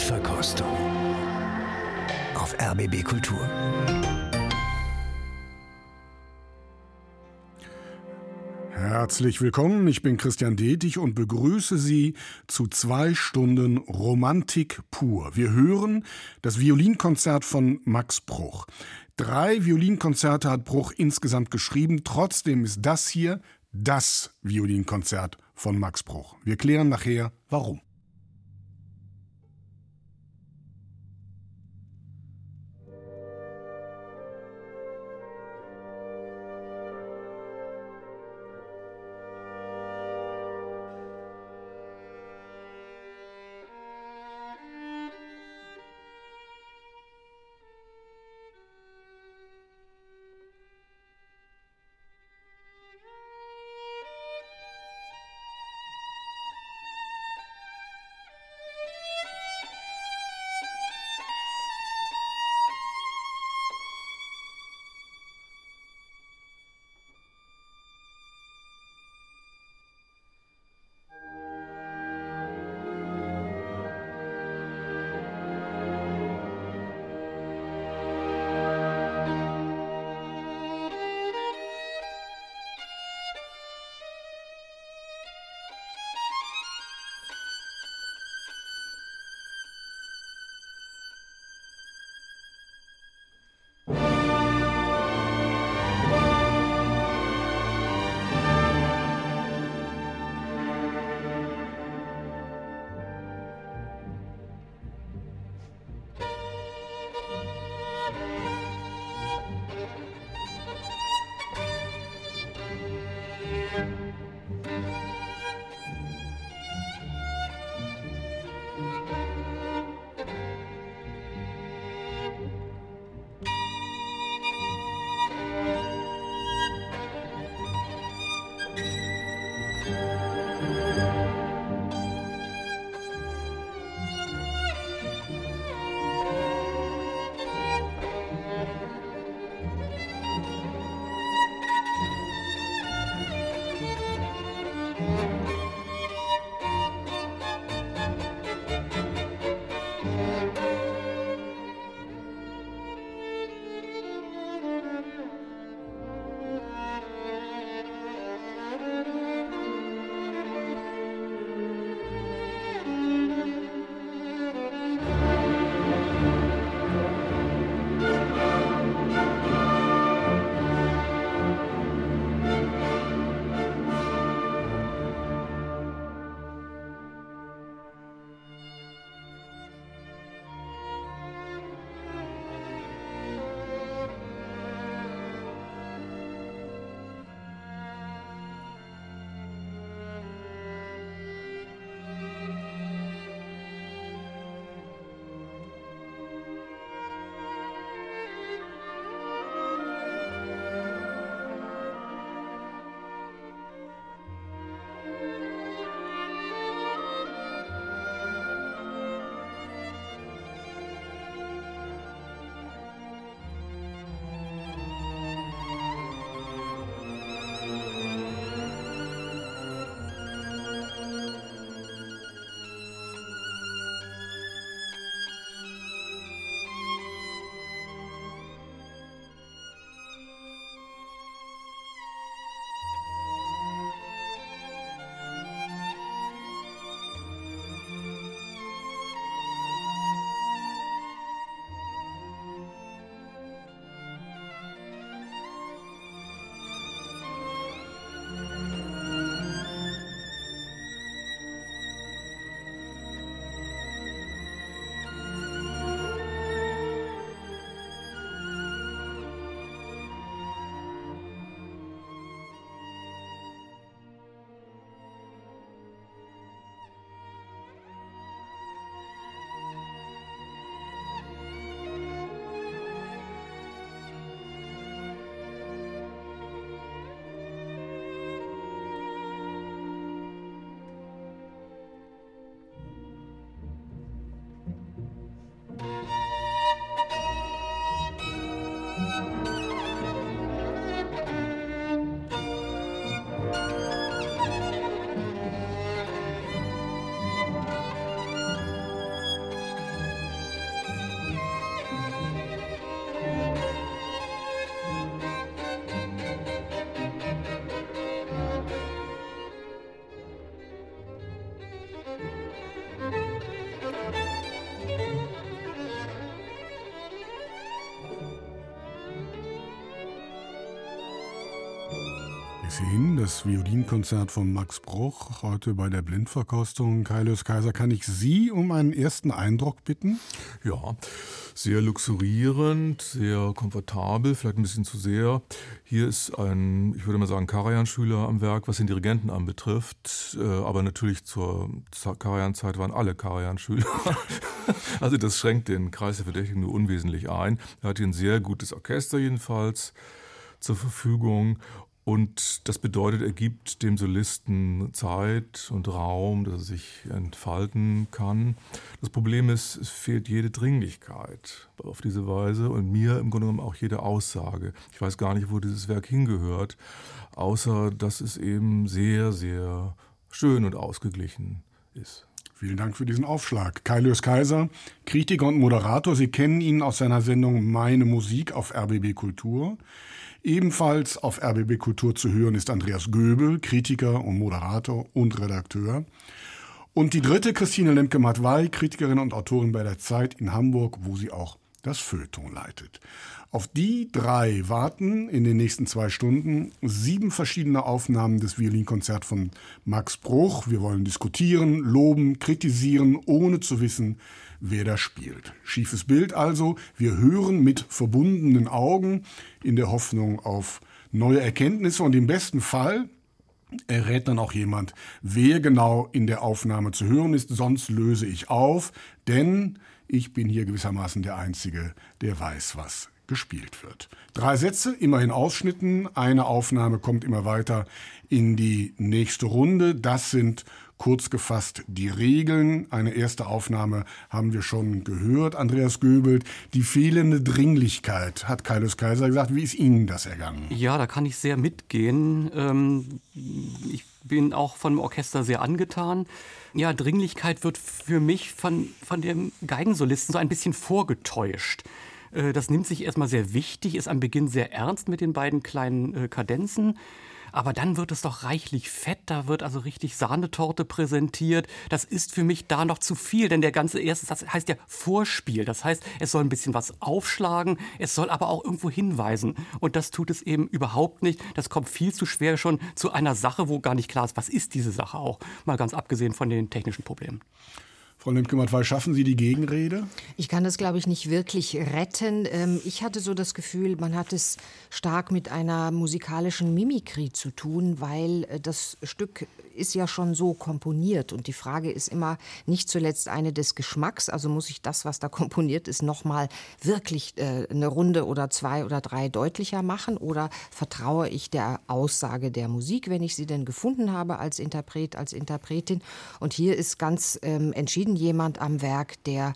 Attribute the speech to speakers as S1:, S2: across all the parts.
S1: Blindverkostung auf RBB Kultur.
S2: Herzlich willkommen, ich bin Christian Detig und begrüße Sie zu zwei Stunden Romantik pur. Wir hören das Violinkonzert von Max Bruch. Drei Violinkonzerte hat Bruch insgesamt geschrieben, trotzdem ist das hier das Violinkonzert von Max Bruch. Wir klären nachher, warum. 10, das Violinkonzert von Max Bruch, heute bei der Blindverkostung. Kaius Kaiser, kann ich Sie um einen ersten Eindruck bitten?
S3: Ja, sehr luxurierend, sehr komfortabel, vielleicht ein bisschen zu sehr. Hier ist ein, ich würde mal sagen, Karajan-Schüler am Werk, was den Dirigenten anbetrifft. Äh, aber natürlich zur Karajan-Zeit waren alle Karajan-Schüler. also das schränkt den Kreis der Verdächtigen nur unwesentlich ein. Er hat hier ein sehr gutes Orchester jedenfalls zur Verfügung und das bedeutet, er gibt dem Solisten Zeit und Raum, dass er sich entfalten kann. Das Problem ist, es fehlt jede Dringlichkeit auf diese Weise und mir im Grunde genommen auch jede Aussage. Ich weiß gar nicht, wo dieses Werk hingehört, außer dass es eben sehr, sehr schön und ausgeglichen ist.
S2: Vielen Dank für diesen Aufschlag. Kailius Kaiser, Kritiker und Moderator. Sie kennen ihn aus seiner Sendung Meine Musik auf RBB Kultur. Ebenfalls auf RBB Kultur zu hören ist Andreas Göbel, Kritiker und Moderator und Redakteur. Und die dritte, Christine Lemke-Matwei, Kritikerin und Autorin bei der Zeit in Hamburg, wo sie auch das Feuilleton leitet. Auf die drei warten in den nächsten zwei Stunden sieben verschiedene Aufnahmen des Violinkonzerts von Max Bruch. Wir wollen diskutieren, loben, kritisieren, ohne zu wissen, wer da spielt. Schiefes Bild also. Wir hören mit verbundenen Augen in der Hoffnung auf neue Erkenntnisse und im besten Fall errät dann auch jemand, wer genau in der Aufnahme zu hören ist. Sonst löse ich auf, denn ich bin hier gewissermaßen der Einzige, der weiß, was gespielt wird. Drei Sätze, immerhin Ausschnitten. Eine Aufnahme kommt immer weiter in die nächste Runde. Das sind kurz gefasst die Regeln. Eine erste Aufnahme haben wir schon gehört. Andreas Göbelt, die fehlende Dringlichkeit, hat Kaius Kaiser gesagt. Wie ist Ihnen das ergangen?
S4: Ja, da kann ich sehr mitgehen. Ähm, ich bin auch vom Orchester sehr angetan. Ja, Dringlichkeit wird für mich von, von dem Geigensolisten so ein bisschen vorgetäuscht. Äh, das nimmt sich erstmal sehr wichtig, ist am Beginn sehr ernst mit den beiden kleinen äh, Kadenzen. Aber dann wird es doch reichlich fett, da wird also richtig Sahnetorte präsentiert. Das ist für mich da noch zu viel, denn der ganze erste Satz heißt ja Vorspiel. Das heißt, es soll ein bisschen was aufschlagen, es soll aber auch irgendwo hinweisen. Und das tut es eben überhaupt nicht. Das kommt viel zu schwer schon zu einer Sache, wo gar nicht klar ist, was ist diese Sache auch. Mal ganz abgesehen von den technischen Problemen.
S2: Frau Lemke-Matwei, schaffen Sie die Gegenrede?
S5: Ich kann das, glaube ich, nicht wirklich retten. Ähm, ich hatte so das Gefühl, man hat es stark mit einer musikalischen Mimikrie zu tun, weil äh, das Stück ist ja schon so komponiert. Und die Frage ist immer nicht zuletzt eine des Geschmacks. Also muss ich das, was da komponiert ist, nochmal wirklich äh, eine Runde oder zwei oder drei deutlicher machen? Oder vertraue ich der Aussage der Musik, wenn ich sie denn gefunden habe als Interpret, als Interpretin? Und hier ist ganz ähm, entschieden, jeden jemand am Werk, der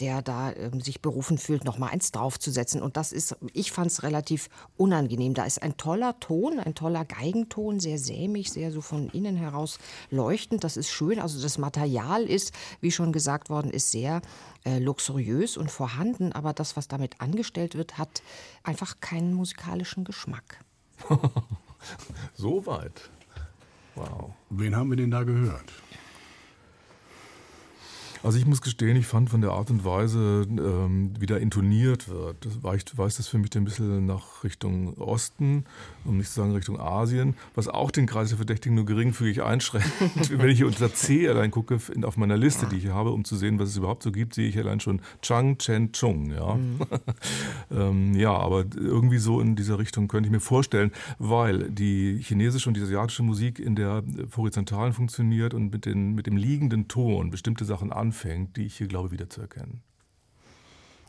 S5: der da ähm, sich berufen fühlt, noch mal eins draufzusetzen. Und das ist, ich fand es relativ unangenehm. Da ist ein toller Ton, ein toller Geigenton, sehr sämig, sehr so von innen heraus leuchtend. Das ist schön. Also das Material ist, wie schon gesagt worden ist, sehr äh, luxuriös und vorhanden. Aber das, was damit angestellt wird, hat einfach keinen musikalischen Geschmack.
S3: so weit. Wow.
S2: Wen haben wir denn da gehört?
S3: Also ich muss gestehen, ich fand von der Art und Weise, ähm, wie da intoniert wird, das weicht, weist das für mich ein bisschen nach Richtung Osten, um nicht zu sagen Richtung Asien, was auch den Kreis der Verdächtigen nur geringfügig einschränkt. Wenn ich unter C allein gucke, auf meiner Liste, die ich hier habe, um zu sehen, was es überhaupt so gibt, sehe ich allein schon Chang Chen Chung. Ja, mhm. ähm, ja aber irgendwie so in dieser Richtung könnte ich mir vorstellen, weil die chinesische und die asiatische Musik in der horizontalen funktioniert und mit, den, mit dem liegenden Ton bestimmte Sachen anfängt anfängt, die ich hier glaube wiederzuerkennen.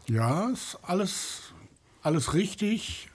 S2: Ja, ist alles, alles richtig.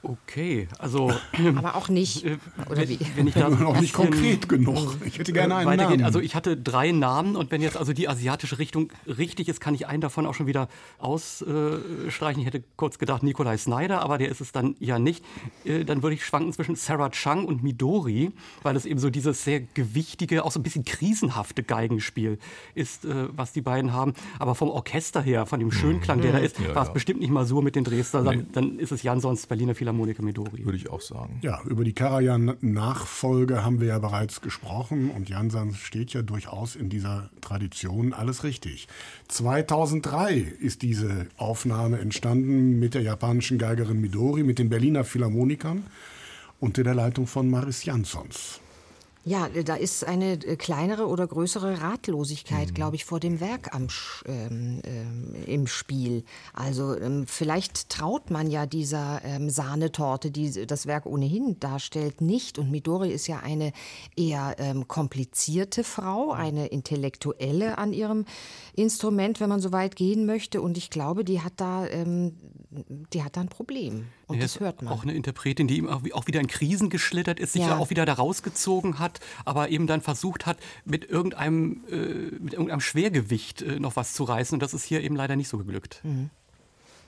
S4: Okay, also.
S5: Aber auch nicht. Äh,
S2: oder wie? Wenn ich da noch nicht konkret genug. Ich hätte gerne einen Namen.
S4: Also ich hatte drei Namen und wenn jetzt also die asiatische Richtung richtig ist, kann ich einen davon auch schon wieder ausstreichen. Ich hätte kurz gedacht Nikolai Snyder, aber der ist es dann ja nicht. Äh, dann würde ich schwanken zwischen Sarah Chang und Midori, weil es eben so dieses sehr gewichtige, auch so ein bisschen krisenhafte Geigenspiel ist, äh, was die beiden haben. Aber vom Orchester her, von dem Schönklang, der da mhm. ist, ja, war es ja. bestimmt nicht mal so mit den Dresdner. Nee. Dann, dann ist es Jansons Berliner Philharmonie Philharmoniker Midori.
S3: Würde ich auch sagen.
S2: Ja, über die Karajan-Nachfolge haben wir ja bereits gesprochen und Jansan steht ja durchaus in dieser Tradition alles richtig. 2003 ist diese Aufnahme entstanden mit der japanischen Geigerin Midori, mit den Berliner Philharmonikern. unter der Leitung von Maris Jansons.
S5: Ja, äh, da ist eine äh, kleinere oder größere Ratlosigkeit, mhm. glaube ich, vor dem Werk am, ähm, ähm, im Spiel. Also ähm, vielleicht traut man ja dieser ähm, Sahnetorte, die das Werk ohnehin darstellt, nicht. Und Midori ist ja eine eher ähm, komplizierte Frau, eine Intellektuelle an ihrem Instrument, wenn man so weit gehen möchte. Und ich glaube, die hat da, ähm, die hat da ein Problem. Und
S4: ja,
S5: das hört man.
S4: Auch eine Interpretin, die auch wieder in Krisen geschlittert ist, sich ja. auch wieder da rausgezogen hat, aber eben dann versucht hat, mit irgendeinem, äh, mit irgendeinem Schwergewicht äh, noch was zu reißen. Und das ist hier eben leider nicht so geglückt. Mhm.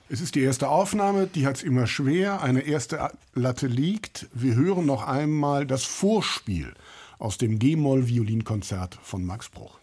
S2: Es ist die erste Aufnahme, die hat es immer schwer. Eine erste Latte liegt. Wir hören noch einmal das Vorspiel aus dem G-Moll-Violinkonzert von Max Bruch.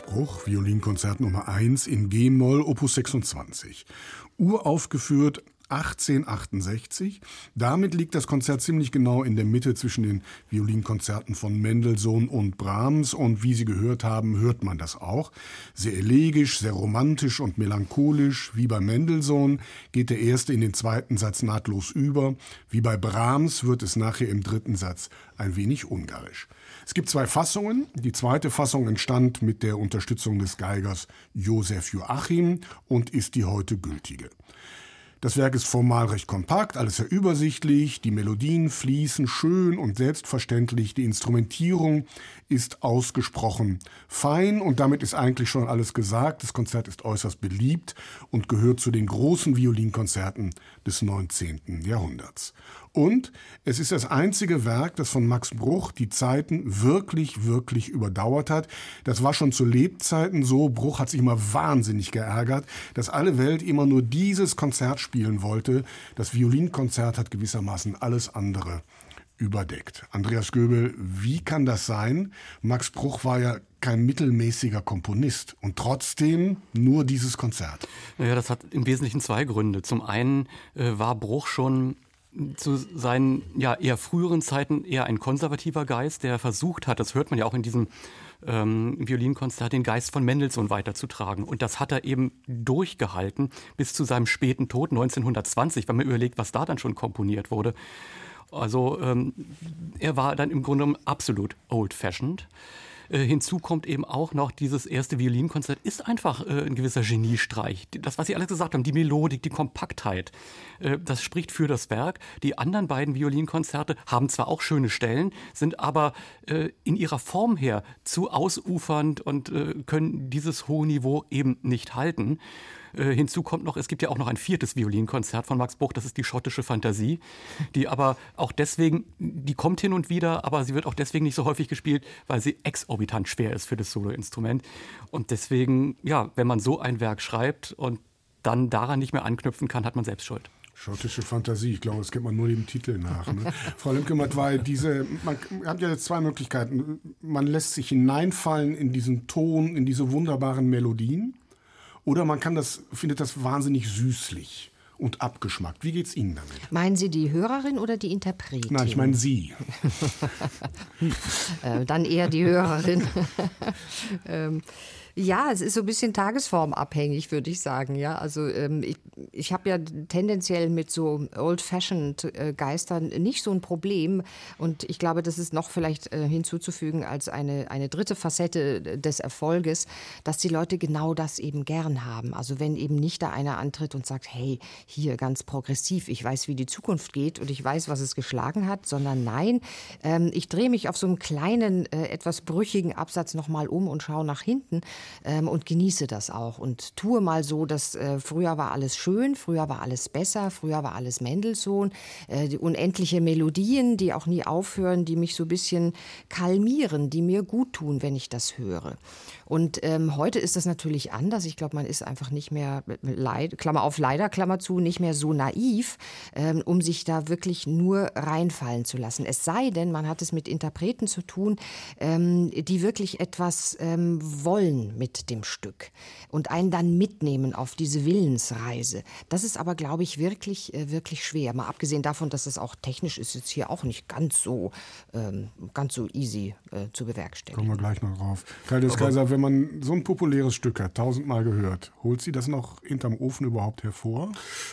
S2: Max Bruch, Violinkonzert Nummer 1 in G-Moll, Opus 26. Uraufgeführt 1868. Damit liegt das Konzert ziemlich genau in der Mitte zwischen den Violinkonzerten von Mendelssohn und Brahms und wie Sie gehört haben, hört man das auch. Sehr elegisch, sehr romantisch und melancholisch. Wie bei Mendelssohn geht der erste in den zweiten Satz nahtlos über. Wie bei Brahms wird es nachher im dritten Satz ein wenig ungarisch. Es gibt zwei Fassungen. Die zweite Fassung entstand mit der Unterstützung des Geigers Josef Joachim und ist die heute gültige. Das Werk ist formal recht kompakt, alles sehr übersichtlich, die Melodien fließen schön und selbstverständlich, die Instrumentierung ist ausgesprochen fein und damit ist eigentlich schon alles gesagt. Das Konzert ist äußerst beliebt und gehört zu den großen Violinkonzerten des 19. Jahrhunderts. Und es ist das einzige Werk, das von Max Bruch die Zeiten wirklich, wirklich überdauert hat. Das war schon zu Lebzeiten so. Bruch hat sich immer wahnsinnig geärgert, dass alle Welt immer nur dieses Konzert spielen wollte. Das Violinkonzert hat gewissermaßen alles andere überdeckt. Andreas Göbel, wie kann das sein? Max Bruch war ja kein mittelmäßiger Komponist und trotzdem nur dieses Konzert.
S4: Naja, das hat im Wesentlichen zwei Gründe. Zum einen äh, war Bruch schon zu seinen ja, eher früheren Zeiten eher ein konservativer Geist, der versucht hat, das hört man ja auch in diesem ähm, Violinkonzert, den Geist von Mendelssohn weiterzutragen. Und das hat er eben durchgehalten bis zu seinem späten Tod 1920, wenn man überlegt, was da dann schon komponiert wurde. Also ähm, er war dann im Grunde absolut old-fashioned. Äh, hinzu kommt eben auch noch, dieses erste Violinkonzert ist einfach äh, ein gewisser Geniestreich. Das, was Sie alles gesagt haben, die Melodik, die Kompaktheit, äh, das spricht für das Werk. Die anderen beiden Violinkonzerte haben zwar auch schöne Stellen, sind aber äh, in ihrer Form her zu ausufernd und äh, können dieses hohe Niveau eben nicht halten. Äh, hinzu kommt noch, es gibt ja auch noch ein viertes Violinkonzert von Max Bruch, das ist die schottische Fantasie, die aber auch deswegen, die kommt hin und wieder, aber sie wird auch deswegen nicht so häufig gespielt, weil sie exorbitant schwer ist für das Soloinstrument. Und deswegen, ja, wenn man so ein Werk schreibt und dann daran nicht mehr anknüpfen kann, hat man selbst Schuld.
S2: Schottische Fantasie, ich glaube, das kennt man nur dem Titel nach. Ne? Frau Lemke-Matt, weil diese, man hat ja jetzt zwei Möglichkeiten. Man lässt sich hineinfallen in diesen Ton, in diese wunderbaren Melodien. Oder man kann das, findet das wahnsinnig süßlich und abgeschmackt. Wie geht's Ihnen damit?
S5: Meinen Sie die Hörerin oder die Interpretin?
S2: Nein, ich meine Sie.
S5: äh, dann eher die Hörerin. ähm, ja, es ist so ein bisschen tagesformabhängig, würde ich sagen. Ja, also ähm, ich, ich habe ja tendenziell mit so Old-Fashioned-Geistern äh, nicht so ein Problem. Und ich glaube, das ist noch vielleicht äh, hinzuzufügen als eine, eine dritte Facette des Erfolges, dass die Leute genau das eben gern haben. Also wenn eben nicht da einer antritt und sagt, hey, hier ganz progressiv, ich weiß, wie die Zukunft geht und ich weiß, was es geschlagen hat, sondern nein, ähm, ich drehe mich auf so einem kleinen, äh, etwas brüchigen Absatz nochmal um und schaue nach hinten ähm, und genieße das auch und tue mal so, dass äh, früher war alles schön, früher war alles besser, früher war alles Mendelssohn, äh, die unendliche Melodien, die auch nie aufhören, die mich so ein bisschen kalmieren, die mir gut tun, wenn ich das höre. Und ähm, heute ist das natürlich anders. Ich glaube, man ist einfach nicht mehr, leid, Klammer auf leider, Klammer zu, nicht mehr so naiv, ähm, um sich da wirklich nur reinfallen zu lassen. Es sei denn, man hat es mit Interpreten zu tun, ähm, die wirklich etwas ähm, wollen mit dem Stück und einen dann mitnehmen auf diese Willensreise. Das ist aber, glaube ich, wirklich, äh, wirklich schwer. Mal abgesehen davon, dass es auch technisch ist, jetzt hier auch nicht ganz so, ähm, ganz so easy äh, zu bewerkstelligen.
S2: Kommen wir gleich noch drauf. Kaius Kaiser, wenn man so ein populäres Stück hat, tausendmal gehört, holt sie das noch hinterm Ofen überhaupt hervor?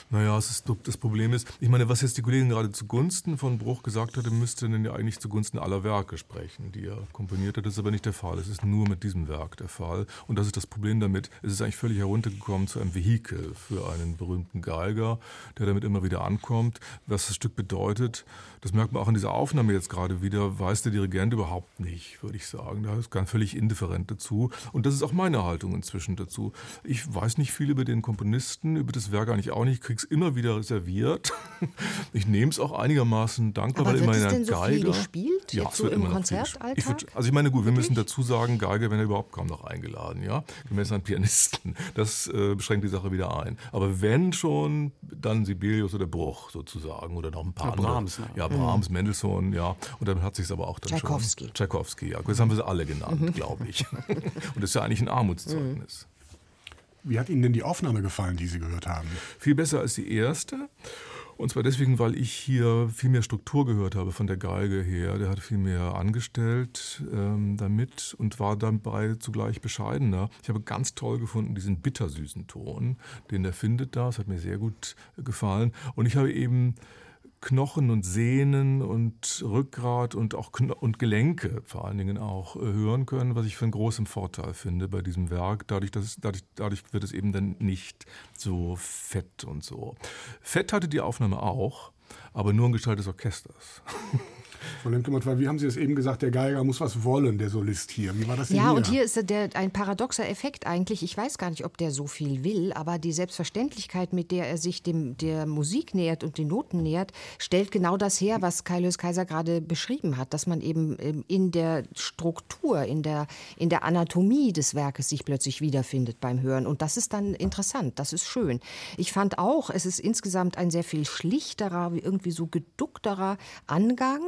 S3: Naja, das, ist, das Problem ist, ich meine, was jetzt die Kollegin gerade zugunsten von Bruch gesagt hatte, müsste dann ja eigentlich zugunsten aller Werke sprechen, die er komponiert hat. Das ist aber nicht der Fall. Es ist nur mit diesem Werk der Fall. Und das ist das Problem damit. Es ist eigentlich völlig heruntergekommen zu einem Vehikel für einen berühmten Geiger, der damit immer wieder ankommt. Was das Stück bedeutet, das merkt man auch in dieser Aufnahme jetzt gerade wieder, weiß der Dirigent überhaupt nicht, würde ich sagen. Da ist ganz völlig indifferent dazu. Und das ist auch meine Haltung inzwischen dazu. Ich weiß nicht viel über den Komponisten, über das Werk eigentlich auch nicht, krieg's immer wieder reserviert. Ich nehme es auch einigermaßen dankbar,
S5: Aber
S3: weil
S5: wird
S3: immer
S5: es denn
S3: ein
S5: so
S3: Geiger.
S5: gespielt,
S3: ja,
S5: jetzt
S3: es
S5: so
S3: wird
S5: im
S3: immer.
S5: Konzertalltag?
S3: Ich würd, also ich meine, gut, wir müssen
S5: Wirklich?
S3: dazu sagen, Geige, wenn er überhaupt kaum noch eingeladen, ja, gemäß an Pianisten. Das äh, beschränkt die Sache wieder ein. Aber wenn schon, dann Sibelius oder Bruch sozusagen oder noch ein paar
S4: Ja,
S3: andere.
S4: Brahms, ne?
S3: Ja, Brahms, Mendelssohn, ja. Und damit hat sich aber auch dann
S5: Tschaikowski.
S3: schon. Tschaikowski, ja. Das haben wir sie alle genannt, glaube ich. Und das ist ja eigentlich ein Armutszeugnis.
S2: Wie hat Ihnen denn die Aufnahme gefallen, die Sie gehört haben?
S3: Viel besser als die erste. Und zwar deswegen, weil ich hier viel mehr Struktur gehört habe von der Geige her. Der hat viel mehr angestellt ähm, damit und war dabei zugleich bescheidener. Ich habe ganz toll gefunden diesen bittersüßen Ton, den er findet da. Das hat mir sehr gut gefallen. Und ich habe eben Knochen und Sehnen und Rückgrat und auch Kno und Gelenke vor allen Dingen auch äh, hören können, was ich für einen großen Vorteil finde bei diesem Werk. Dadurch, dass dadurch, dadurch wird es eben dann nicht so fett und so. Fett hatte die Aufnahme auch, aber nur in Gestalt des Orchesters.
S2: Von Lemkemann, weil wie haben Sie es eben gesagt, der Geiger muss was wollen, der Solist hier. Wie war das denn
S5: Ja,
S2: hier?
S5: und hier ist der, ein paradoxer Effekt eigentlich. Ich weiß gar nicht, ob der so viel will, aber die Selbstverständlichkeit, mit der er sich dem, der Musik nähert und den Noten nähert, stellt genau das her, was Kaius Kaiser gerade beschrieben hat, dass man eben ähm, in der Struktur, in der, in der Anatomie des Werkes sich plötzlich wiederfindet beim Hören. Und das ist dann interessant, das ist schön. Ich fand auch, es ist insgesamt ein sehr viel schlichterer, irgendwie so geduckterer Angang.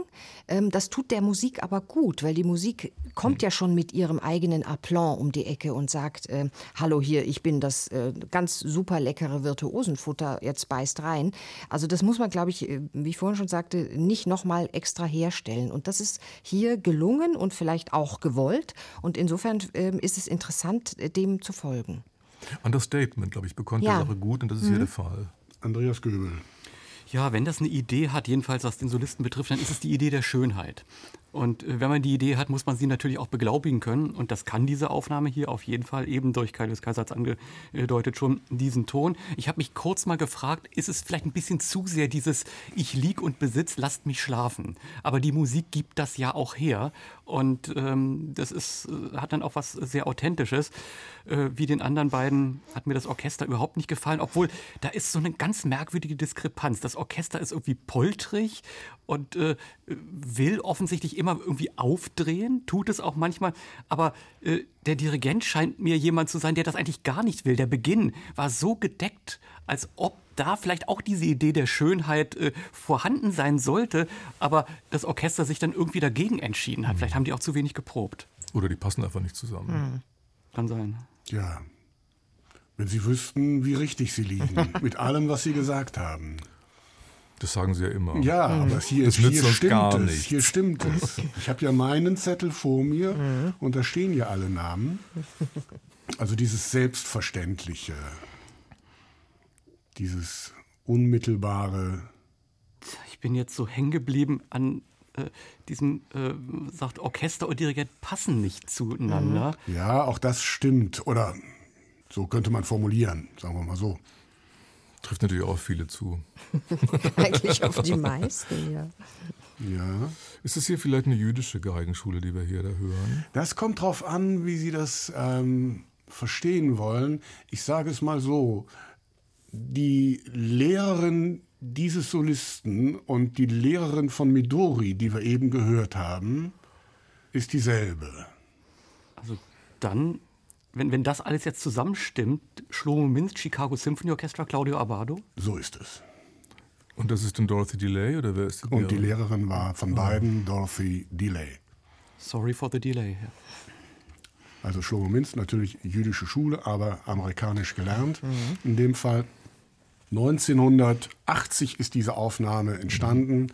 S5: Ähm, das tut der Musik aber gut, weil die Musik kommt ja schon mit ihrem eigenen Aplomb um die Ecke und sagt, äh, hallo hier, ich bin das äh, ganz super leckere Virtuosenfutter, jetzt beißt rein. Also das muss man, glaube ich, äh, wie ich vorhin schon sagte, nicht nochmal extra herstellen. Und das ist hier gelungen und vielleicht auch gewollt. Und insofern äh, ist es interessant, dem zu folgen.
S3: Understatement, glaube ich, bekommt
S5: Ja.
S3: die Sache gut und das ist hier der Fall.
S2: Andreas Göbel.
S4: Ja, wenn das eine Idee hat, jedenfalls was den Solisten betrifft, dann ist es die Idee der Schönheit. Und äh, wenn man die Idee hat, muss man sie natürlich auch beglaubigen können. Und das kann diese Aufnahme hier auf jeden Fall, eben durch Kaius Kaiser hat angedeutet schon, diesen Ton. Ich habe mich kurz mal gefragt, ist es vielleicht ein bisschen zu sehr dieses Ich lieg und besitz, lasst mich schlafen. Aber die Musik gibt das ja auch her. Und ähm, das ist, äh, hat dann auch was sehr Authentisches. Äh, wie den anderen beiden hat mir das Orchester überhaupt nicht gefallen, obwohl da ist so eine ganz merkwürdige Diskrepanz. Das Orchester ist irgendwie poltrig und äh, will offensichtlich immer irgendwie aufdrehen, tut es auch manchmal, aber äh, der Dirigent scheint mir jemand zu sein, der das eigentlich gar nicht will. Der Beginn war so gedeckt, als ob da vielleicht auch diese Idee der Schönheit äh, vorhanden sein sollte, aber das Orchester sich dann irgendwie dagegen entschieden hat. Vielleicht haben die auch zu wenig geprobt.
S3: Oder die passen einfach nicht zusammen.
S4: Kann sein.
S2: Ja. Wenn Sie wüssten, wie richtig Sie liegen, mit allem, was Sie gesagt haben.
S3: Das sagen sie ja immer.
S2: Ja, aber hier,
S3: Das
S2: hier stimmt
S3: gar
S2: es.
S3: nichts.
S2: Hier stimmt es. Ich habe ja meinen Zettel vor mir und da stehen ja alle Namen. Also dieses Selbstverständliche, dieses unmittelbare.
S4: Ich bin jetzt so hängen geblieben an äh, diesem, äh, sagt Orchester und Dirigent passen nicht zueinander.
S2: Ja, auch das stimmt. Oder so könnte man formulieren, sagen wir mal so.
S3: Trifft natürlich auch viele zu.
S5: Eigentlich auf die meisten, ja.
S2: Ja.
S3: Ist es hier vielleicht eine jüdische Geigenschule, die wir hier da hören?
S2: Das kommt drauf an, wie Sie das ähm, verstehen wollen. Ich sage es mal so: Die Lehrerin dieses Solisten und die Lehrerin von Midori, die wir eben gehört haben, ist dieselbe.
S4: Also dann, wenn, wenn das alles jetzt zusammenstimmt, Shlomo Minz, Chicago Symphony Orchestra, Claudio Abbado.
S2: So ist es.
S3: Und das ist dann Dorothy Delay oder wer ist die
S2: Und die
S3: Lehrerin?
S2: War von beiden Dorothy Delay.
S4: Sorry for the delay. Ja.
S2: Also Shlomo Minz, natürlich jüdische Schule, aber amerikanisch gelernt. In dem Fall 1980 ist diese Aufnahme entstanden.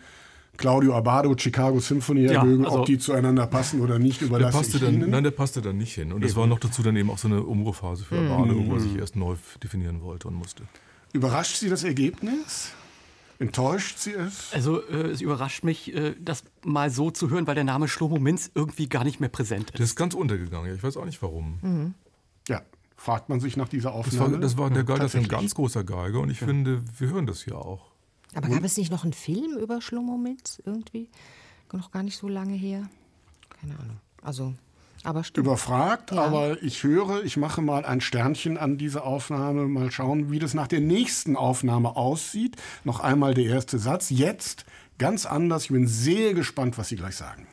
S2: Claudio Abbado, Chicago Symphony,
S4: Ja, also-
S2: ob die zueinander passen oder nicht,
S3: Der
S2: überlasse
S3: passte
S2: ich
S3: dann,
S2: Ihnen.
S3: nein, der passte dann nicht hin. Und es war noch dazu dann eben auch so eine Umbruchphase für Abade, wo er sich erst neu definieren wollte und musste.
S2: Überrascht Sie das Ergebnis? Enttäuscht Sie es?
S4: Also äh, es überrascht mich, äh, das mal so zu hören, weil der Name Shlomo Minz irgendwie gar nicht mehr präsent
S3: Der
S4: ist.
S3: ist ganz untergegangen. Ja, ich weiß auch nicht warum.
S2: Ja, fragt man sich nach dieser
S3: Das war,
S2: Aufnahme.
S3: das war der Geiger, das ist ein ganz großer Geiger und ich finde, wir hören das hier auch.
S5: Aber gab es nicht noch einen Film über Schlomo Minz irgendwie? Noch gar nicht so lange her? Keine Ahnung. Also, aber stimmt.
S2: überfragt, aber ich höre, ich mache mal ein Sternchen an diese Aufnahme, mal schauen, wie das nach der nächsten Aufnahme aussieht. Noch einmal der erste Satz. Jetzt ganz anders. Ich bin sehr gespannt, was Sie gleich sagen.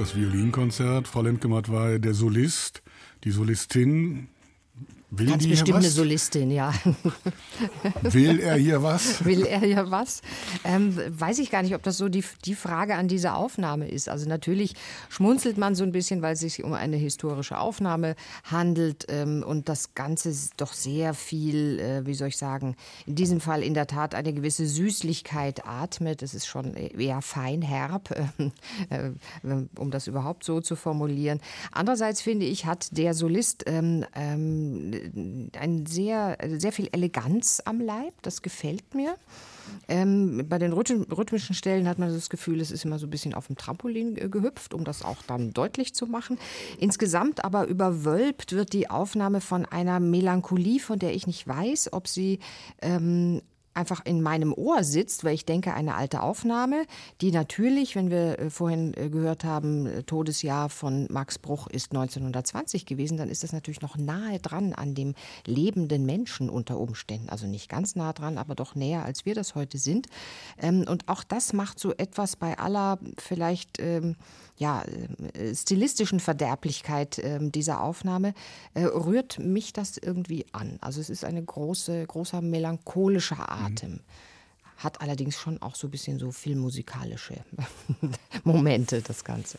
S2: Das Violinkonzert. Frau Lemke-Matt war der Solist, die Solistin
S5: Will Ganz bestimmt eine Solistin, ja.
S2: Will er hier was?
S5: Will er hier was? Ähm, weiß ich gar nicht, ob das so die, die Frage an dieser Aufnahme ist. Also natürlich schmunzelt man so ein bisschen, weil es sich um eine historische Aufnahme handelt ähm, und das Ganze doch sehr viel, äh, wie soll ich sagen, in diesem Fall in der Tat eine gewisse Süßlichkeit atmet. Es ist schon eher fein herb, äh, äh, um das überhaupt so zu formulieren. Andererseits finde ich, hat der Solist ähm, ähm ein sehr, sehr viel Eleganz am Leib. Das gefällt mir. Ähm, bei den rhythmischen Stellen hat man das Gefühl, es ist immer so ein bisschen auf dem Trampolin gehüpft, um das auch dann deutlich zu machen. Insgesamt aber überwölbt wird die Aufnahme von einer Melancholie, von der ich nicht weiß, ob sie ähm, einfach in meinem Ohr sitzt, weil ich denke, eine alte Aufnahme, die natürlich, wenn wir äh, vorhin äh, gehört haben, äh, Todesjahr von Max Bruch ist 1920 gewesen, dann ist das natürlich noch nahe dran an dem lebenden Menschen unter Umständen. Also nicht ganz nah dran, aber doch näher, als wir das heute sind. Ähm, und auch das macht so etwas bei aller vielleicht ähm, ja, stilistischen Verderblichkeit äh, dieser Aufnahme rührt mich das irgendwie an. Also es ist eine große, großer melancholischer mhm. Atem. Mhm. Hat allerdings schon auch so ein bisschen so filmmusikalische Momente, das Ganze.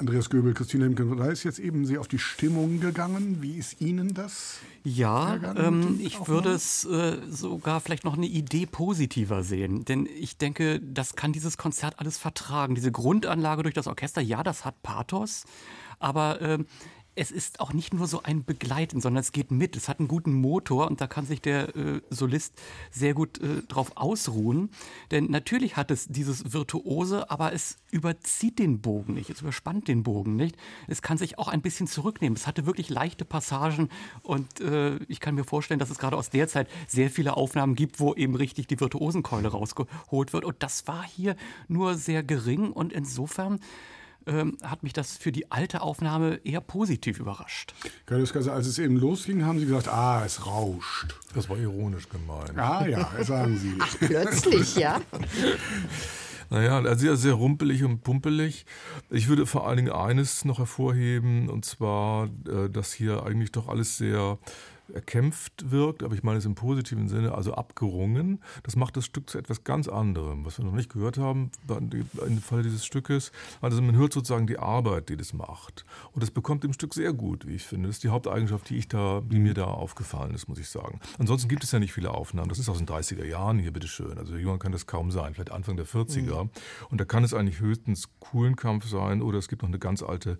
S2: Andreas Göbel, Christine Lemke, da ist jetzt eben Sie auf die Stimmung gegangen. Wie ist Ihnen das?
S4: Ja, ähm, ich würde es äh, sogar vielleicht noch eine Idee positiver sehen. Denn ich denke, das kann dieses Konzert alles vertragen. Diese Grundanlage durch das Orchester, ja, das hat Pathos. Aber äh, es ist auch nicht nur so ein Begleiten, sondern es geht mit. Es hat einen guten Motor und da kann sich der äh, Solist sehr gut äh, drauf ausruhen. Denn natürlich hat es dieses Virtuose, aber es überzieht den Bogen nicht, es überspannt den Bogen nicht. Es kann sich auch ein bisschen zurücknehmen. Es hatte wirklich leichte Passagen und äh, ich kann mir vorstellen, dass es gerade aus der Zeit sehr viele Aufnahmen gibt, wo eben richtig die Virtuosenkeule rausgeholt wird. Und das war hier nur sehr gering und insofern ähm, hat mich das für die alte Aufnahme eher positiv überrascht.
S2: Kaiser, als es eben losging, haben Sie gesagt, ah, es rauscht.
S3: Das war ironisch gemeint.
S2: Ah ja, sagen Sie.
S5: Ach, plötzlich, ja.
S3: Naja, also sehr, sehr rumpelig und pumpelig. Ich würde vor allen Dingen eines noch hervorheben, und zwar, äh, dass hier eigentlich doch alles sehr erkämpft wirkt, aber ich meine es im positiven Sinne, also abgerungen. Das macht das Stück zu etwas ganz anderem, was wir noch nicht gehört haben im Fall dieses Stückes. Also man hört sozusagen die Arbeit, die das macht. Und das bekommt im Stück sehr gut, wie ich finde. Das ist die Haupteigenschaft, die, ich da, die mir da aufgefallen ist, muss ich sagen. Ansonsten gibt es ja nicht viele Aufnahmen. Das ist aus den 30er Jahren hier, bitteschön. Also jünger kann das kaum sein, vielleicht Anfang der 40er. Mhm. Und da kann es eigentlich höchstens coolen Kampf sein oder es gibt noch eine ganz alte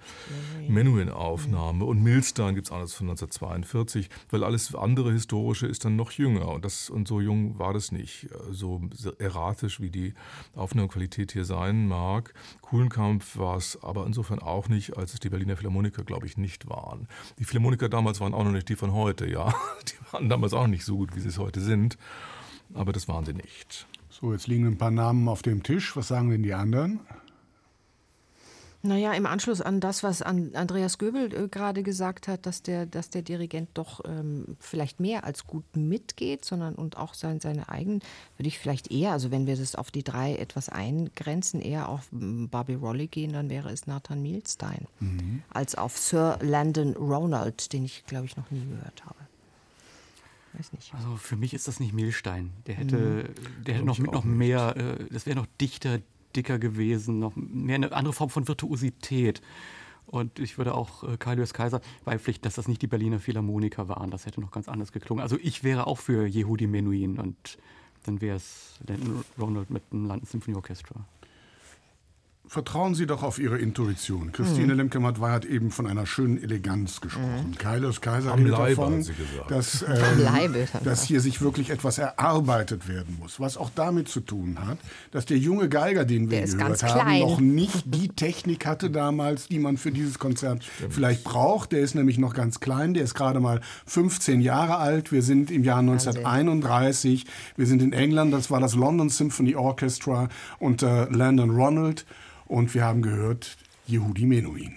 S3: Menuhin-Aufnahme. Mhm. Und Milstein gibt es anders von 1942, weil weil alles andere Historische ist dann noch jünger und, das, und so jung war das nicht. So erratisch wie die Aufnahmequalität hier sein mag. Kuhlenkampf war es aber insofern auch nicht, als es die Berliner Philharmoniker, glaube ich, nicht waren. Die Philharmoniker damals waren auch noch nicht die von heute, ja. Die waren damals auch nicht so gut, wie sie es heute sind. Aber das waren sie nicht.
S2: So, jetzt liegen ein paar Namen auf dem Tisch. Was sagen denn die anderen?
S5: Naja, im Anschluss an das, was Andreas Göbel äh, gerade gesagt hat, dass der, dass der Dirigent doch ähm, vielleicht mehr als gut mitgeht, sondern und auch sein, seine eigenen, würde ich vielleicht eher, also wenn wir das auf die drei etwas eingrenzen, eher auf hm, Barbie Rolly gehen, dann wäre es Nathan Milstein, mhm. als auf Sir Landon Ronald, den ich, glaube ich, noch nie gehört habe.
S4: Weiß nicht. Also für mich ist das nicht Milstein. Der hätte, mhm. der hätte noch, noch mehr, äh, das wäre noch dichter, dicker gewesen, noch mehr eine andere Form von Virtuosität. Und ich würde auch äh, Kaius Kaiser beipflichten, dass das nicht die Berliner Philharmoniker waren. Das hätte noch ganz anders geklungen. Also ich wäre auch für Yehudi Menuhin und dann wäre es Ronald mit dem Orchestra
S2: vertrauen Sie doch auf Ihre Intuition. Christine mhm. lemke hat eben von einer schönen Eleganz gesprochen. Mhm. Kailos Kaiser
S3: redet davon,
S2: dass, ähm, dass hier sich wirklich etwas erarbeitet werden muss. Was auch damit zu tun hat, dass der junge Geiger, den wir gehört haben, noch nicht die Technik hatte damals, die man für dieses Konzert Stimmt. vielleicht braucht. Der ist nämlich noch ganz klein, der ist gerade mal 15 Jahre alt. Wir sind im Jahr 1931. Wir sind in England, das war das London Symphony Orchestra unter Landon Ronald. Und wir haben gehört, Yehudi Menuhin.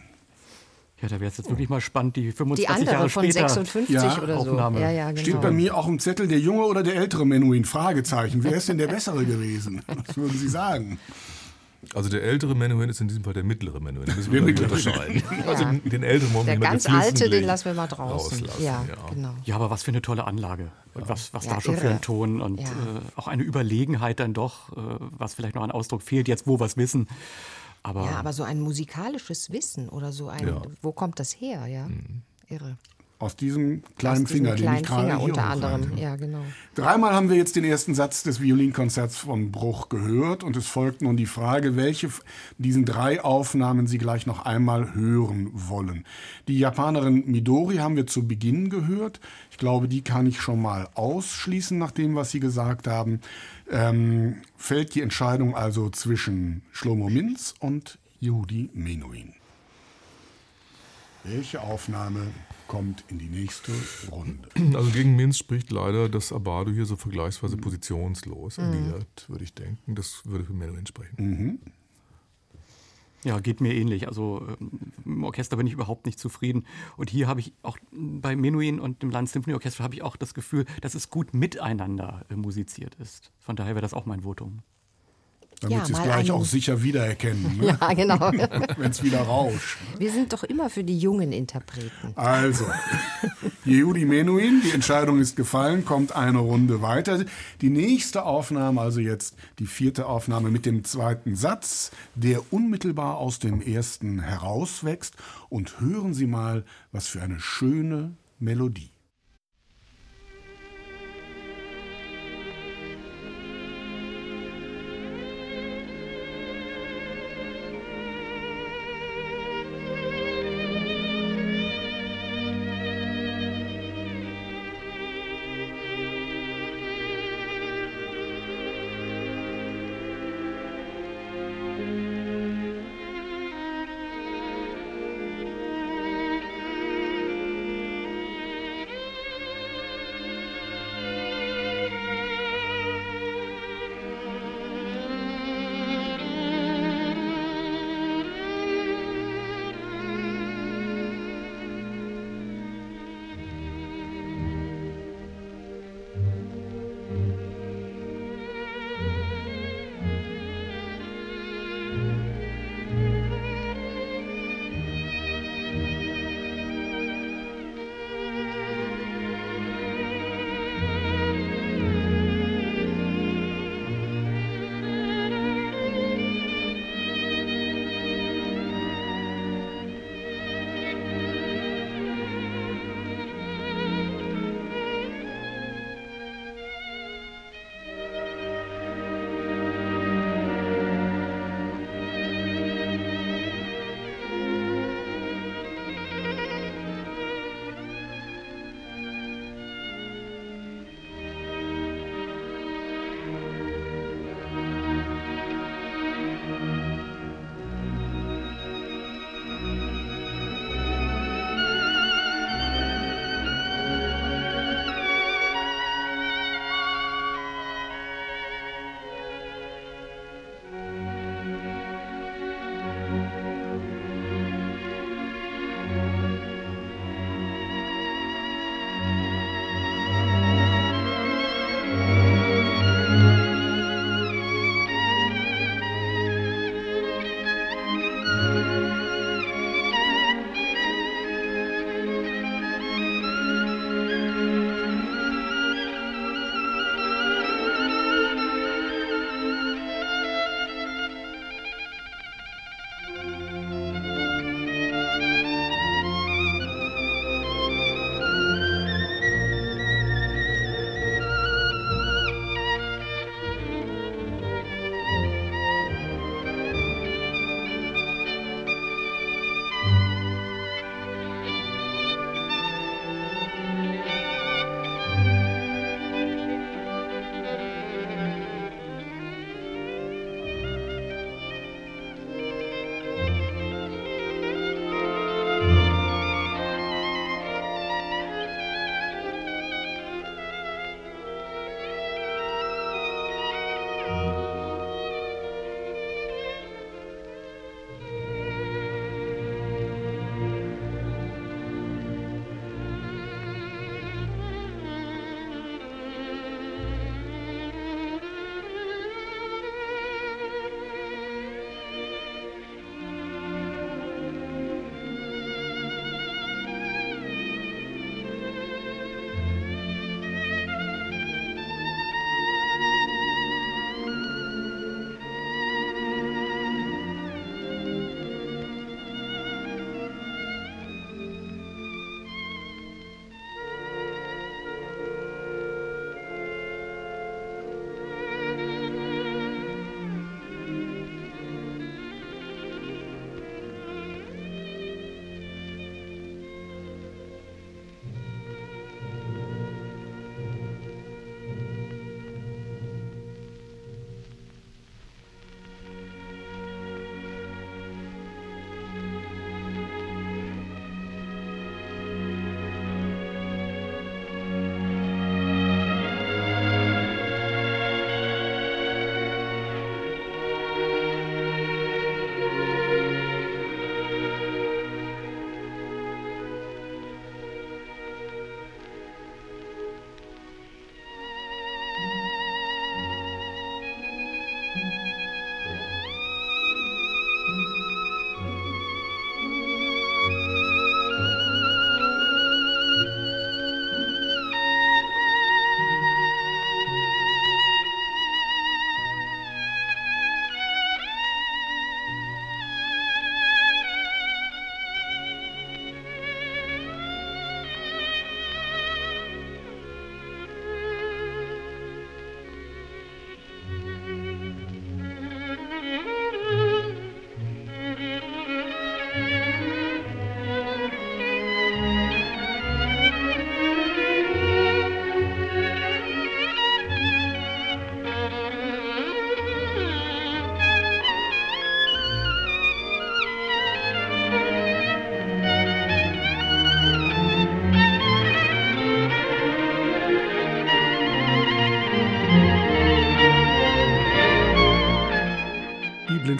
S4: Ja, da wäre es jetzt wirklich mal spannend, die 25
S5: die andere
S4: Jahre
S5: von
S4: später
S5: 56 ja, oder so.
S4: Aufnahme.
S5: Ja, ja, genau.
S2: Steht bei mir auch im Zettel der junge oder der ältere Menuhin? Fragezeichen. Wer ist denn der bessere gewesen? Was würden Sie sagen?
S3: Also der ältere Menuhin ist in diesem Fall der mittlere Menuhin. Da müssen
S2: Der
S3: wir
S2: mittlere.
S3: unterscheiden. Also den, älteren wollen
S5: Der ganz alte, den lassen wir mal draußen. Ja,
S3: ja.
S5: genau.
S4: Ja, aber was für eine tolle Anlage. Und was, was
S5: Ja,
S4: da schon für
S5: irre.
S4: ein Ton und
S5: Ja.
S4: äh, auch eine Überlegenheit dann doch, äh, was vielleicht noch an Ausdruck fehlt, jetzt wo wir es wissen. Aber,
S5: Ja, aber so ein musikalisches Wissen oder so ein,
S3: Ja.
S5: wo kommt das her, ja? Irre.
S2: Aus diesem kleinen
S5: Aus diesem
S2: Finger, den
S5: kleinen
S2: ich gerade
S5: Finger unter anderem, ja, genau.
S2: Dreimal haben wir jetzt den ersten Satz des Violinkonzerts von Bruch gehört und es folgt nun die Frage, welche von diesen drei Aufnahmen Sie gleich noch einmal hören wollen. Die Japanerin Midori haben wir zu Beginn gehört. Ich glaube, die kann ich schon mal ausschließen nach dem, was Sie gesagt haben. Ähm, fällt die Entscheidung also zwischen Shlomo Minz und Yehudi Menuhin. Welche Aufnahme kommt in die nächste Runde?
S3: Also gegen Minz spricht leider, dass Abado hier so vergleichsweise positionslos agiert, würde ich denken. Das würde für Menuhin sprechen.
S4: Ja, geht mir ähnlich. Also ähm, im Orchester bin ich überhaupt nicht zufrieden. Und hier habe ich auch bei Menuhin und dem Landessymphonieorchester habe ich auch das Gefühl, dass es gut miteinander äh, musiziert ist. Von daher wäre das auch mein Votum.
S2: Damit
S5: Ja,
S2: Sie es gleich auch sicher wiedererkennen, ne?
S5: Ja, genau.
S2: wenn es wieder rauscht.
S5: Wir sind doch immer für die jungen Interpreten.
S2: Also, Yehudi Menuhin, die Entscheidung ist gefallen, kommt eine Runde weiter. Die nächste Aufnahme, also jetzt die vierte Aufnahme mit dem zweiten Satz, der unmittelbar aus dem ersten herauswächst. Und hören Sie mal, was für eine schöne Melodie.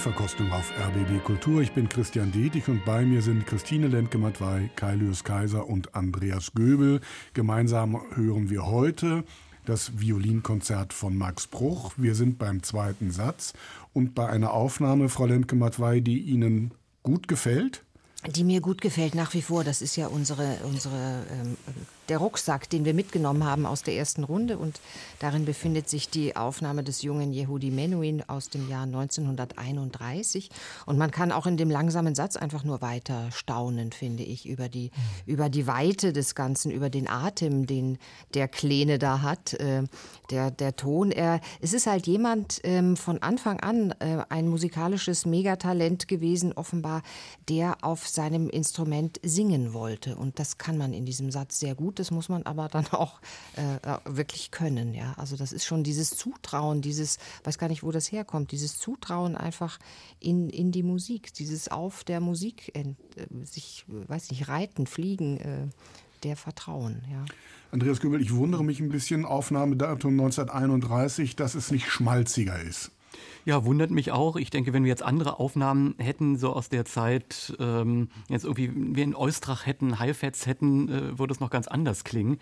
S2: Blindverkostung auf RBB Kultur. Ich bin Christian Detig und bei mir sind Christine Lemke-Matwei, Kailius Kaiser und Andreas Göbel. Gemeinsam hören wir heute das Violinkonzert von Max Bruch. Wir sind beim zweiten Satz und bei einer Aufnahme, Frau Lemke-Matwei, die Ihnen gut gefällt
S5: die mir gut gefällt nach wie vor. Das ist ja unsere, unsere, ähm, der Rucksack, den wir mitgenommen haben aus der ersten Runde. Und darin befindet sich die Aufnahme des jungen Yehudi Menuhin aus dem Jahr 1931. Und man kann auch in dem langsamen Satz einfach nur weiter staunen, finde ich, über die, über die Weite des Ganzen, über den Atem, den der Kleine da hat, äh, der, der Ton. Er, es ist halt jemand ähm, von Anfang an äh, ein musikalisches Megatalent gewesen, offenbar, der auf seinem Instrument singen wollte. Und das kann man in diesem Satz sehr gut, das muss man aber dann auch äh, wirklich können. Ja? Also das ist schon dieses Zutrauen, dieses, weiß gar nicht, wo das herkommt, dieses Zutrauen einfach in, in die Musik, dieses auf der Musik äh, sich, weiß nicht, reiten, fliegen, äh, der Vertrauen. Ja.
S2: Andreas Göbel, ich wundere mich ein bisschen, Aufnahmedatum 1931, dass es nicht schmalziger ist.
S4: Ja, wundert mich auch. Ich denke, wenn wir jetzt andere Aufnahmen hätten, so aus der Zeit, ähm, jetzt irgendwie wir in Eustrach hätten, Heilfetz hätten, äh, würde es noch ganz anders klingen.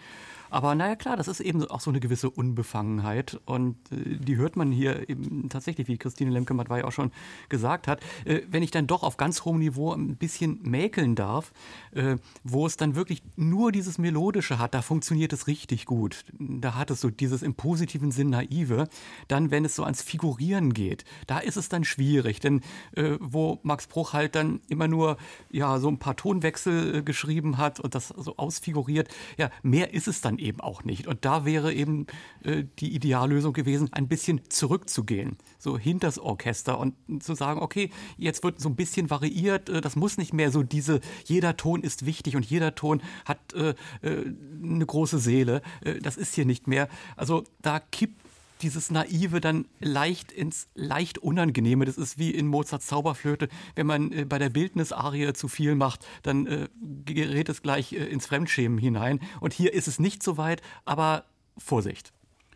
S4: Aber naja, klar, das ist eben auch so eine gewisse Unbefangenheit. Und äh, die hört man hier eben tatsächlich, wie Christine Lemke-Matwei auch schon gesagt hat. Äh, wenn ich dann doch auf ganz hohem Niveau ein bisschen mäkeln darf, äh, wo es dann wirklich nur dieses Melodische hat, da funktioniert es richtig gut. Da hat es so dieses im positiven Sinn naive. Dann, wenn es so ans Figurieren geht, da ist es dann schwierig. Denn äh, wo Max Bruch halt dann immer nur ja, so ein paar Tonwechsel äh, geschrieben hat und das so ausfiguriert, ja, mehr ist es dann eben auch nicht. Und da wäre eben äh, die Ideallösung gewesen, ein bisschen zurückzugehen, so hinters Orchester und zu sagen, okay, jetzt wird so ein bisschen variiert, äh, das muss nicht mehr so diese, jeder Ton ist wichtig und jeder Ton hat äh, äh eine große Seele. Äh, das ist hier nicht mehr. Also da kippt dieses Naive dann leicht ins leicht Unangenehme. Das ist wie in Mozarts Zauberflöte. Wenn man äh, bei der Bildnisarie zu viel macht, dann äh, gerät es gleich äh, ins Fremdschämen hinein. Und hier ist es nicht so weit, aber Vorsicht.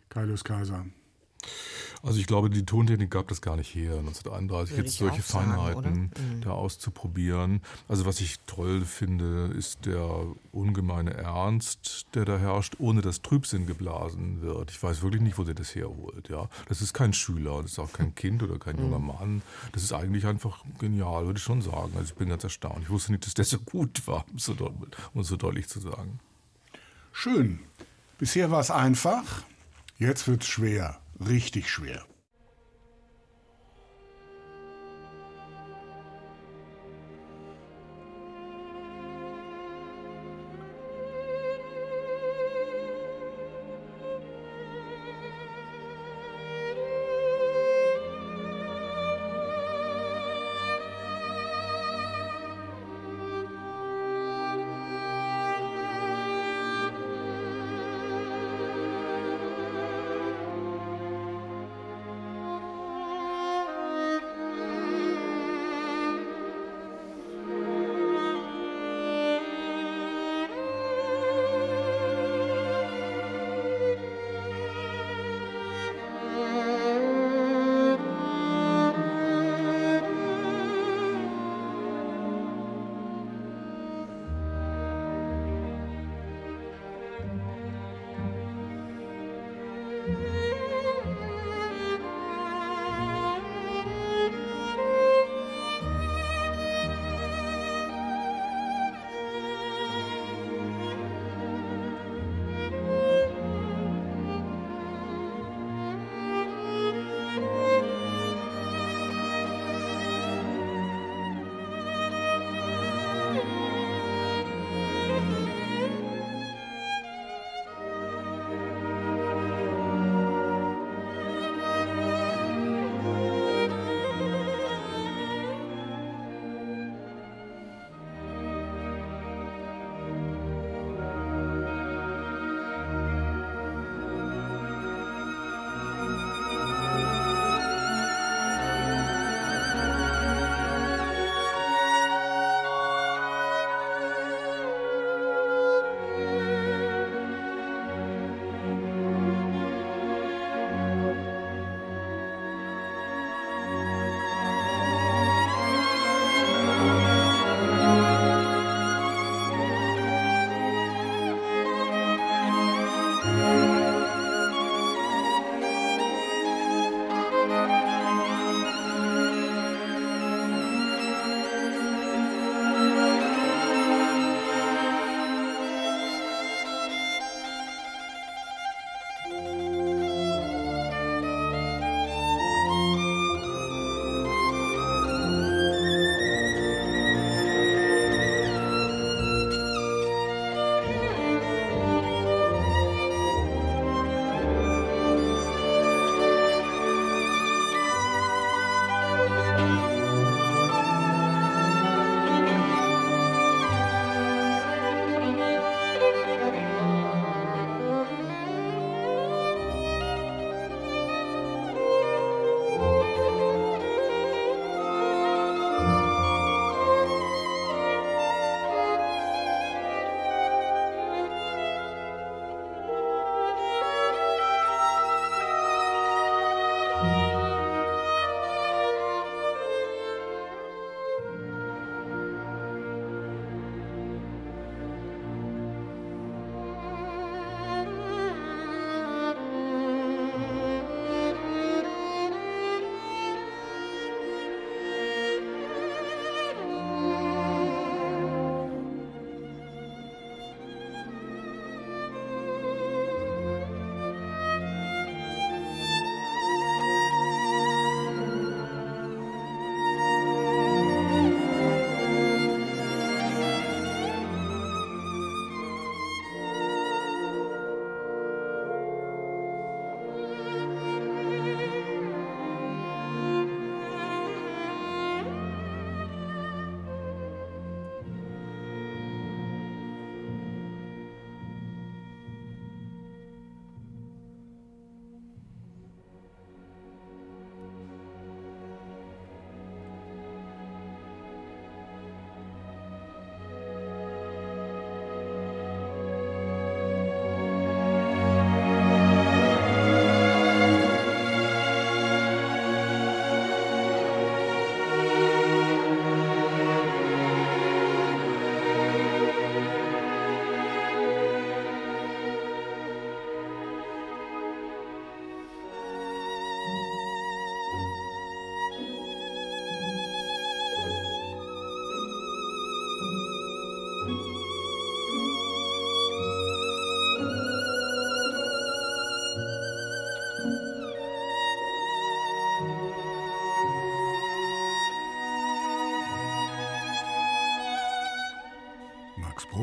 S2: Kaius Kaiser.
S3: Also ich glaube, die Tontechnik gab das gar nicht her, 1931 jetzt solche sagen, Feinheiten mhm. da auszuprobieren. Also was ich toll finde, ist der ungemeine Ernst, der da herrscht, ohne dass Trübsinn geblasen wird. Ich weiß wirklich nicht, wo der das herholt. Ja, das ist kein Schüler, das ist auch kein Kind oder kein junger mhm. Mann. Das ist eigentlich einfach genial, würde ich schon sagen. Also ich bin ganz erstaunt. Ich wusste nicht, dass der so gut war, um es so deutlich zu sagen.
S2: Schön. Bisher war es einfach, jetzt wird es schwer richtig schwer.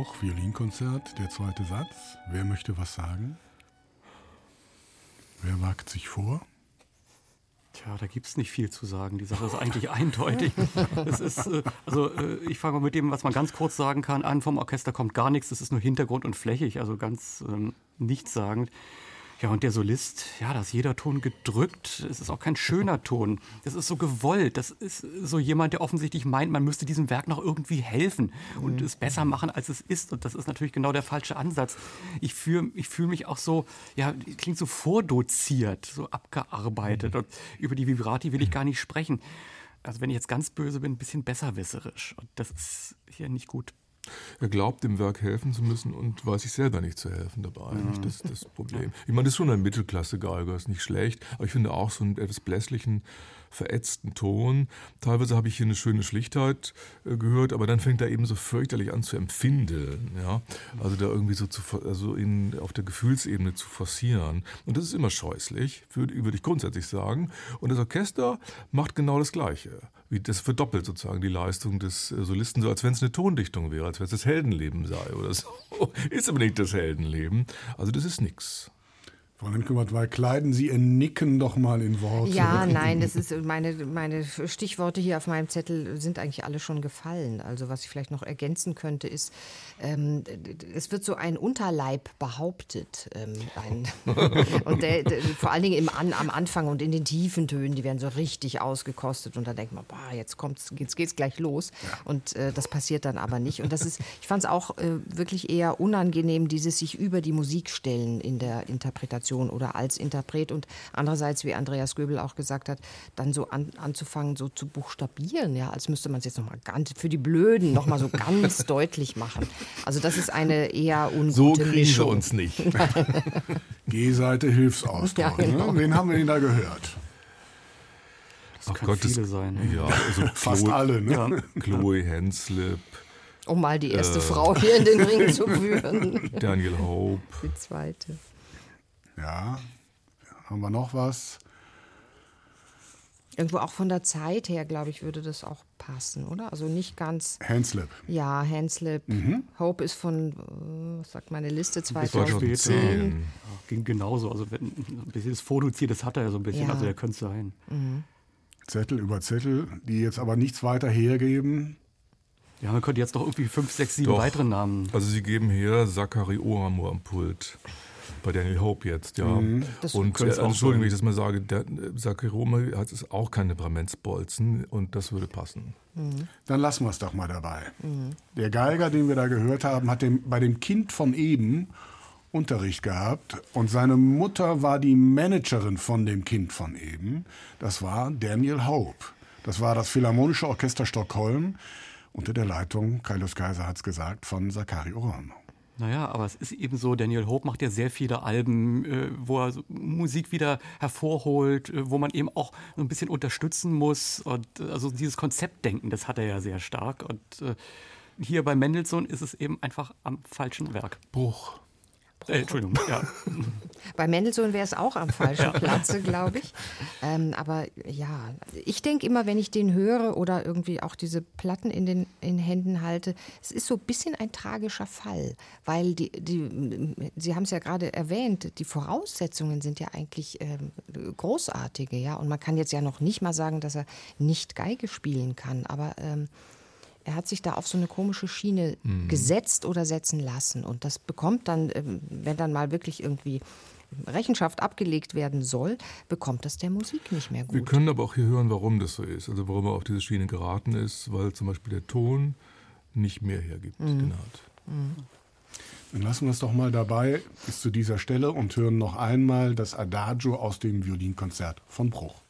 S2: Bruch, Violinkonzert, der zweite Satz. Wer möchte was sagen? Wer wagt sich vor?
S4: Tja, da gibt es nicht viel zu sagen. Die Sache ist eigentlich eindeutig. Es ist, äh, also äh, ich fange mal mit dem, was man ganz kurz sagen kann, an. Vom Orchester kommt gar nichts. Das ist nur Hintergrund und flächig, also ganz ähm, nichtssagend. Ja, und der Solist, ja, da ist jeder Ton gedrückt. Es ist auch kein schöner Ton. Das ist so gewollt. Das ist so jemand, der offensichtlich meint, man müsste diesem Werk noch irgendwie helfen und mhm. es besser machen, als es ist. Und das ist natürlich genau der falsche Ansatz. Ich fühle ich fühl mich auch so, ja, klingt so vordoziert, so abgearbeitet. Mhm. Und über die Vibrati will ich gar nicht sprechen. Also wenn ich jetzt ganz böse bin, ein bisschen besserwisserisch. Und das ist hier nicht gut.
S3: Er glaubt, dem Werk helfen zu müssen und weiß sich selber nicht zu helfen dabei. Mhm. Das ist das Problem. Ich meine, das ist schon ein Mittelklasse-Geiger, ist nicht schlecht, aber ich finde auch so einen etwas blässlichen, verätzten Ton. Teilweise habe ich hier eine schöne Schlichtheit äh, gehört, aber dann fängt er eben so fürchterlich an zu empfindeln. Ja? Also da irgendwie so zu, also in, auf der Gefühlsebene zu forcieren. Und das ist immer scheußlich, würde, würde ich grundsätzlich sagen. Und das Orchester macht genau das Gleiche das verdoppelt sozusagen die Leistung des äh, Solisten, so als wenn es eine Tondichtung wäre, als wenn es das Heldenleben sei oder so. Ist aber nicht das Heldenleben. Also das ist nichts.
S2: Frau Lemkewart, weil kleiden Sie Ihr Nicken doch mal in Worte.
S5: Ja, nein, das ist meine, meine Stichworte hier auf meinem Zettel sind eigentlich alle schon gefallen. Also was ich vielleicht noch ergänzen könnte, ist, ähm, es wird so ein Unterleib behauptet. Ähm, ein, und der, der, vor allen Dingen im An, am Anfang und in den tiefen Tönen, die werden so richtig ausgekostet und dann denkt man, boah, jetzt kommt's, jetzt geht's gleich los. Ja. Und äh, das passiert dann aber nicht. Und das ist, ich fand es auch äh, wirklich eher unangenehm, dieses sich über die Musik stellen in der Interpretation. Interpretation oder als Interpret und andererseits, wie Andreas Göbel auch gesagt hat, dann so an, anzufangen, so zu buchstabieren, ja, als müsste man es jetzt nochmal ganz, für die Blöden nochmal so ganz deutlich machen. Also das ist eine eher ungute
S3: So kriegen Mischung. wir uns nicht.
S2: G-Seite Hilfsausdruck. Ja, ne? genau. ne? Wen haben wir denn da gehört?
S4: Das Ach kann Gott, viele das, sein.
S3: Ja, also
S2: Fast Chloe, alle, ne? Ja.
S3: Chloe Henslip.
S5: Um mal die erste äh, Frau hier in den Ring zu führen.
S3: Daniel Hope.
S5: Die zweite.
S2: Ja, haben wir noch was?
S5: Irgendwo auch von der Zeit her, glaube ich, würde das auch passen, oder? Also nicht ganz.
S2: Handslip.
S5: Ja, Handslip. Mhm. Hope ist von, äh, was sagt meine Liste, 2010.
S4: Ja, ging genauso. Also wenn, ein bisschen das Vordoziert, das hat er ja so ein bisschen. Ja. Also der könnte es sein. Mhm.
S2: Zettel über Zettel, die jetzt aber nichts weiter hergeben.
S4: Ja, man könnte jetzt doch irgendwie fünf, sechs, sieben Doch. weitere Namen.
S3: Also sie geben hier Zachary Ohamur am Pult bei Daniel Hope jetzt, ja. Mhm. Und äh, Entschuldigung, wenn ich das mal sage, der Sakirome hat es auch keine Temperamentsbolzen und das würde passen.
S2: Mhm. Dann lassen wir es doch mal dabei. Mhm. Der Geiger, den wir da gehört haben, hat dem, bei dem Kind von eben Unterricht gehabt und seine Mutter war die Managerin von dem Kind von eben. Das war Daniel Hope. Das war das Philharmonische Orchester Stockholm unter der Leitung, Carlos Kaiser hat es gesagt, von Sakari Orano.
S4: Naja, aber es ist eben so, Daniel Hope macht ja sehr viele Alben, äh, wo er so Musik wieder hervorholt, äh, wo man eben auch ein bisschen unterstützen muss. Und äh, also dieses Konzeptdenken, das hat er ja sehr stark. Und äh, hier bei Mendelssohn ist es eben einfach am falschen Werk.
S3: Bruch.
S4: Äh, Entschuldigung, ja.
S5: Bei Mendelssohn wäre es auch am falschen. Platze, glaube ich. Ähm, aber ja, ich denke immer, wenn ich den höre oder irgendwie auch diese Platten in den in Händen halte, es ist so ein bisschen ein tragischer Fall, weil die, die Sie haben es ja gerade erwähnt, die Voraussetzungen sind ja eigentlich ähm, großartige, ja. Und man kann jetzt ja noch nicht mal sagen, dass er nicht Geige spielen kann, aber ähm, er hat sich da auf so eine komische Schiene mhm. gesetzt oder setzen lassen. Und das bekommt dann, ähm, wenn dann mal wirklich irgendwie Rechenschaft abgelegt werden soll, bekommt das der Musik nicht mehr gut.
S3: Wir können aber auch hier hören, warum das so ist. Also warum er auf diese Schiene geraten ist, weil zum Beispiel der Ton nicht mehr hergibt, mhm. den er hat. Mhm.
S2: Dann lassen wir es doch mal dabei bis zu dieser Stelle und hören noch einmal das Adagio aus dem Violinkonzert von Bruch.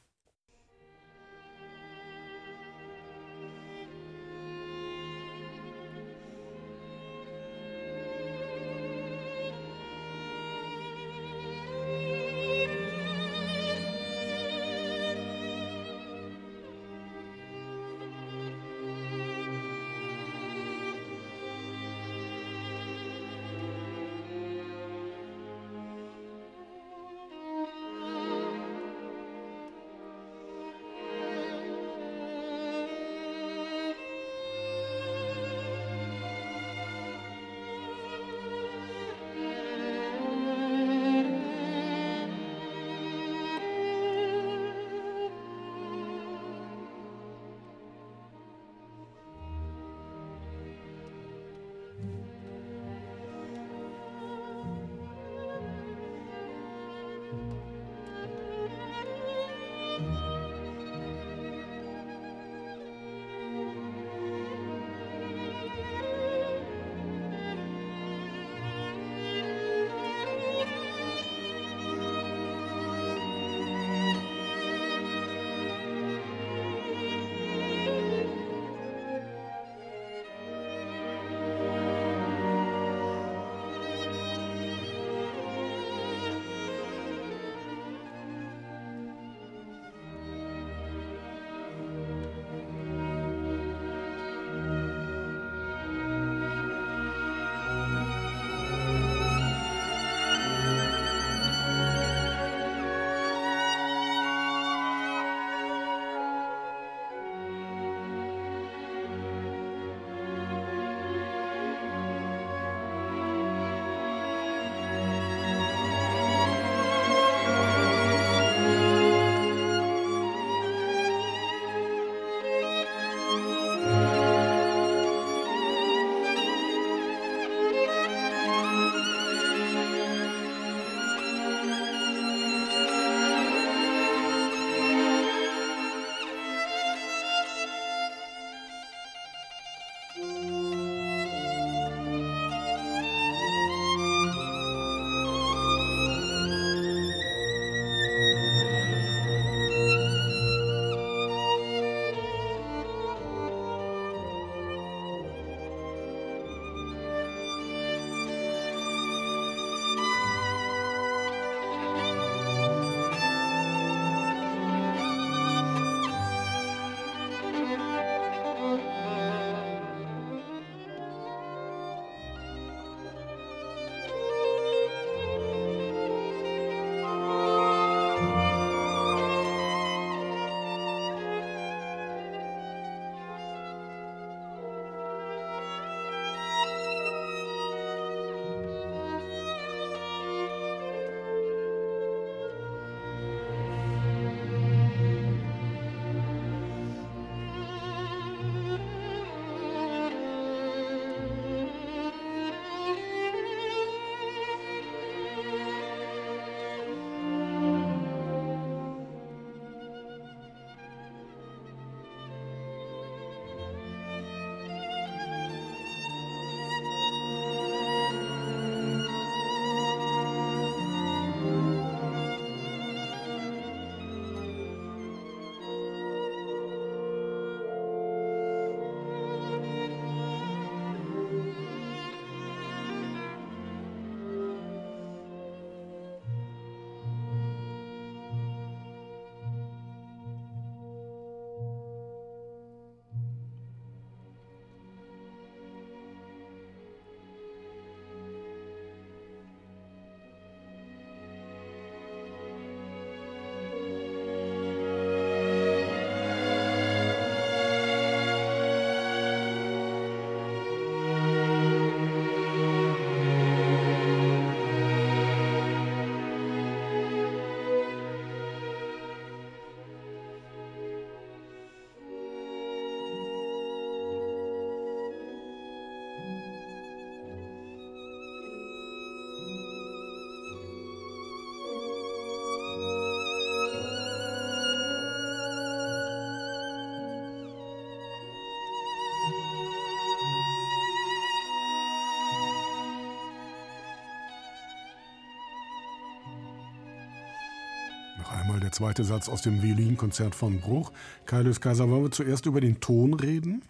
S2: Der zweite Satz aus dem Violinkonzert von Bruch. Kaius Kaiser, wollen wir zuerst über den Ton reden?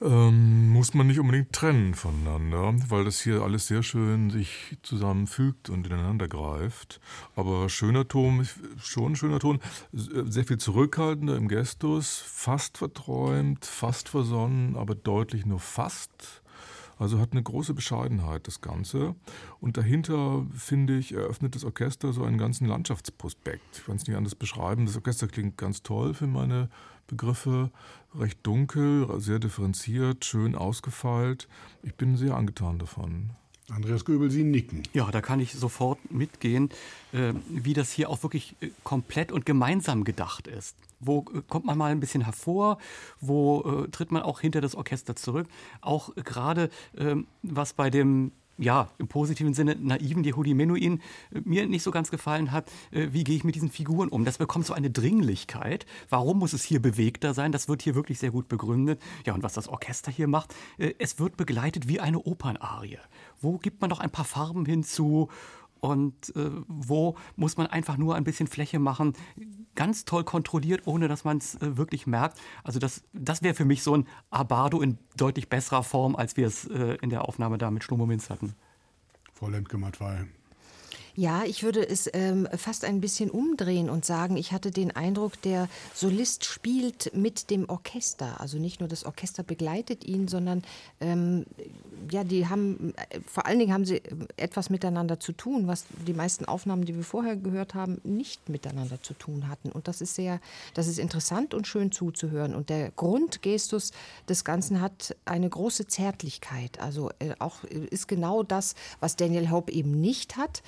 S3: Ähm, muss man nicht unbedingt trennen voneinander, weil das hier alles sehr schön sich zusammenfügt und ineinander greift. Aber schöner Ton, schon ein schöner Ton, sehr viel zurückhaltender im Gestus, fast verträumt, fast versonnen, aber deutlich nur fast. Also hat eine große Bescheidenheit das Ganze. Und dahinter, finde ich, eröffnet das Orchester so einen ganzen Landschaftsprospekt. Ich kann es nicht anders beschreiben. Das Orchester klingt ganz toll für meine Begriffe. Recht dunkel, sehr differenziert, schön ausgefeilt. Ich bin sehr angetan davon.
S2: Andreas Göbel, Sie nicken.
S4: Ja, da kann ich sofort mitgehen, äh, wie das hier auch wirklich äh, komplett und gemeinsam gedacht ist. Wo äh, kommt man mal ein bisschen hervor? Wo tritt man auch hinter das Orchester zurück? Auch gerade ähm, was bei dem ja, im positiven Sinne naiven Yehudi Menuhin äh, mir nicht so ganz gefallen hat, äh, wie gehe ich mit diesen Figuren um. Das bekommt so eine Dringlichkeit. Warum muss es hier bewegter sein? Das wird hier wirklich sehr gut begründet. Ja, und was das Orchester hier macht, es wird begleitet wie eine Opernarie. Wo gibt man doch ein paar Farben hinzu und äh, wo muss man einfach nur ein bisschen Fläche machen, ganz toll kontrolliert, ohne dass man es äh, wirklich merkt. Also das, das wäre für mich so ein Abado in deutlich besserer Form, als wir es äh, in der Aufnahme da mit Schlomo Minz hatten.
S2: Frau Lemke-Matwei.
S5: Ja, ich würde es ähm, fast ein bisschen umdrehen und sagen, ich hatte den Eindruck, der Solist spielt mit dem Orchester. Also nicht nur das Orchester begleitet ihn, sondern ähm, ja, die haben, äh, vor allen Dingen haben sie äh, etwas miteinander zu tun, was die meisten Aufnahmen, die wir vorher gehört haben, nicht miteinander zu tun hatten. Und das ist sehr, das ist interessant und schön zuzuhören. Und der Grundgestus des Ganzen hat eine große Zärtlichkeit. Also äh, auch äh, ist genau das, was Daniel Hope eben nicht hat.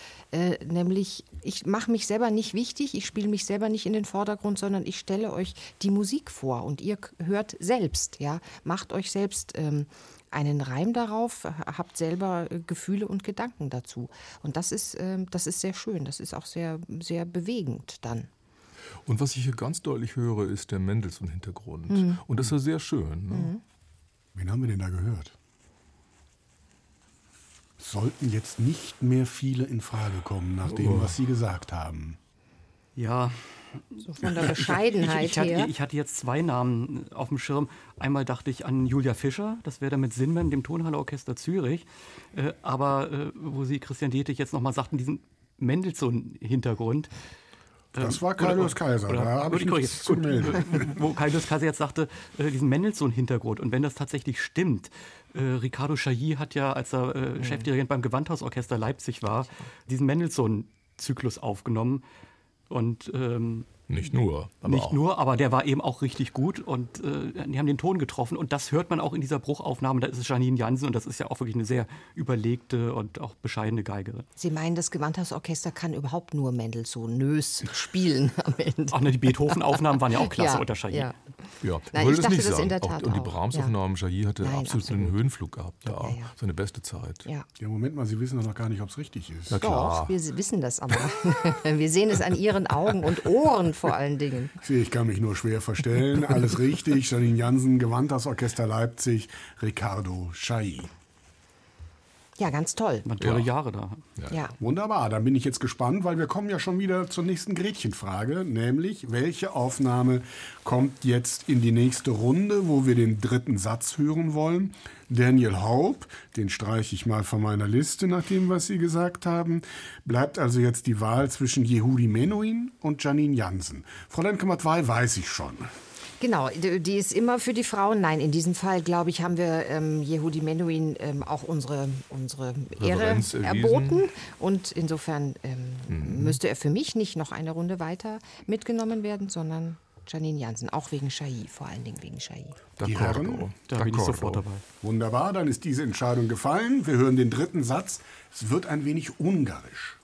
S5: Nämlich, ich mache mich selber nicht wichtig, ich spiele mich selber nicht in den Vordergrund, sondern ich stelle euch die Musik vor und ihr hört selbst, ja, macht euch selbst ähm, einen Reim darauf, habt selber äh, Gefühle und Gedanken dazu. Und das ist, äh, das ist sehr schön, das ist auch sehr, sehr bewegend dann.
S3: Und was ich hier ganz deutlich höre, ist der Mendelssohn-Hintergrund. Mhm. Und das ist ja sehr schön. Ne? Mhm.
S2: Wen haben wir denn da gehört? Sollten jetzt nicht mehr viele in Frage kommen, nach dem, oh. was Sie gesagt haben.
S4: Ja.
S5: So von der Bescheidenheit
S4: ich, ich, ich. Hatte, ich hatte jetzt zwei Namen auf dem Schirm. Einmal dachte ich an Julia Fischer, das wäre dann mit Sinnmann, dem Tonhalleorchester Zürich. Äh, aber äh, wo Sie, Christian Dietrich, jetzt nochmal sagten, diesen Mendelssohn-Hintergrund.
S2: Das war Kaius Kaiser, oder, da habe ich nichts zu melden.
S4: Wo Kaius Kaiser jetzt sagte, äh, diesen Mendelssohn-Hintergrund. Und wenn das tatsächlich stimmt, äh, Ricardo Chailly hat ja, als er äh, mhm. Chefdirigent beim Gewandhausorchester Leipzig war, diesen Mendelssohn-Zyklus aufgenommen. Und ähm,
S3: nicht nur.
S4: Aber nicht auch. nur, aber der war eben auch richtig gut und äh, die haben den Ton getroffen. Und das hört man auch in dieser Bruchaufnahme. Da ist es Janine Jansen und das ist ja auch wirklich eine sehr überlegte und auch bescheidene Geigerin.
S5: Sie meinen, das Gewandhausorchester kann überhaupt nur Mendelssohn Nös spielen am Ende.
S4: Ach, ne, die Beethoven-Aufnahmen waren ja auch klasse ja, unter Chailly.
S3: Ja, ja. Nein, ich, ich dachte das sagen. in der Tat auch, Und die Brahms-Aufnahmen, ja. Hatte Nein, absolut, absolut einen Höhenflug gehabt. Ja, ja, Seine beste Zeit.
S2: Ja. ja, Moment mal, Sie wissen doch noch gar nicht, ob es richtig ist.
S5: Na klar. Doch, wir wissen das aber. wir sehen es an Ihren Augen und Ohren vor allen Dingen.
S2: Ich kann mich nur schwer verstellen. Alles richtig. Janine Jansen, Gewandhausorchester Leipzig, Ricardo Chailly.
S5: Ja, ganz toll.
S4: Man tolle ja. Jahre da.
S2: Ja. ja. Wunderbar, dann bin ich jetzt gespannt, weil wir kommen ja schon wieder zur nächsten Gretchenfrage, nämlich welche Aufnahme kommt jetzt in die nächste Runde, wo wir den dritten Satz hören wollen. Daniel Haub, den streiche ich mal von meiner Liste nach dem, was Sie gesagt haben. Bleibt also jetzt die Wahl zwischen Yehudi Menuhin und Janine Jansen. Frau Lemke-Matwei weiß ich schon.
S5: Genau, die ist immer für die Frauen. Nein, in diesem Fall, glaube ich, haben wir ähm, Yehudi Menuhin ähm, auch unsere, unsere Ehre erboten. Und insofern ähm, mhm. müsste er für mich nicht noch eine Runde weiter mitgenommen werden, sondern Janine Jansen, auch wegen Chai, vor allen Dingen wegen Chai.
S2: Die Herren,
S4: da bin ich sofort dabei.
S2: Wunderbar, dann ist diese Entscheidung gefallen. Wir hören den dritten Satz. Es wird ein wenig ungarisch.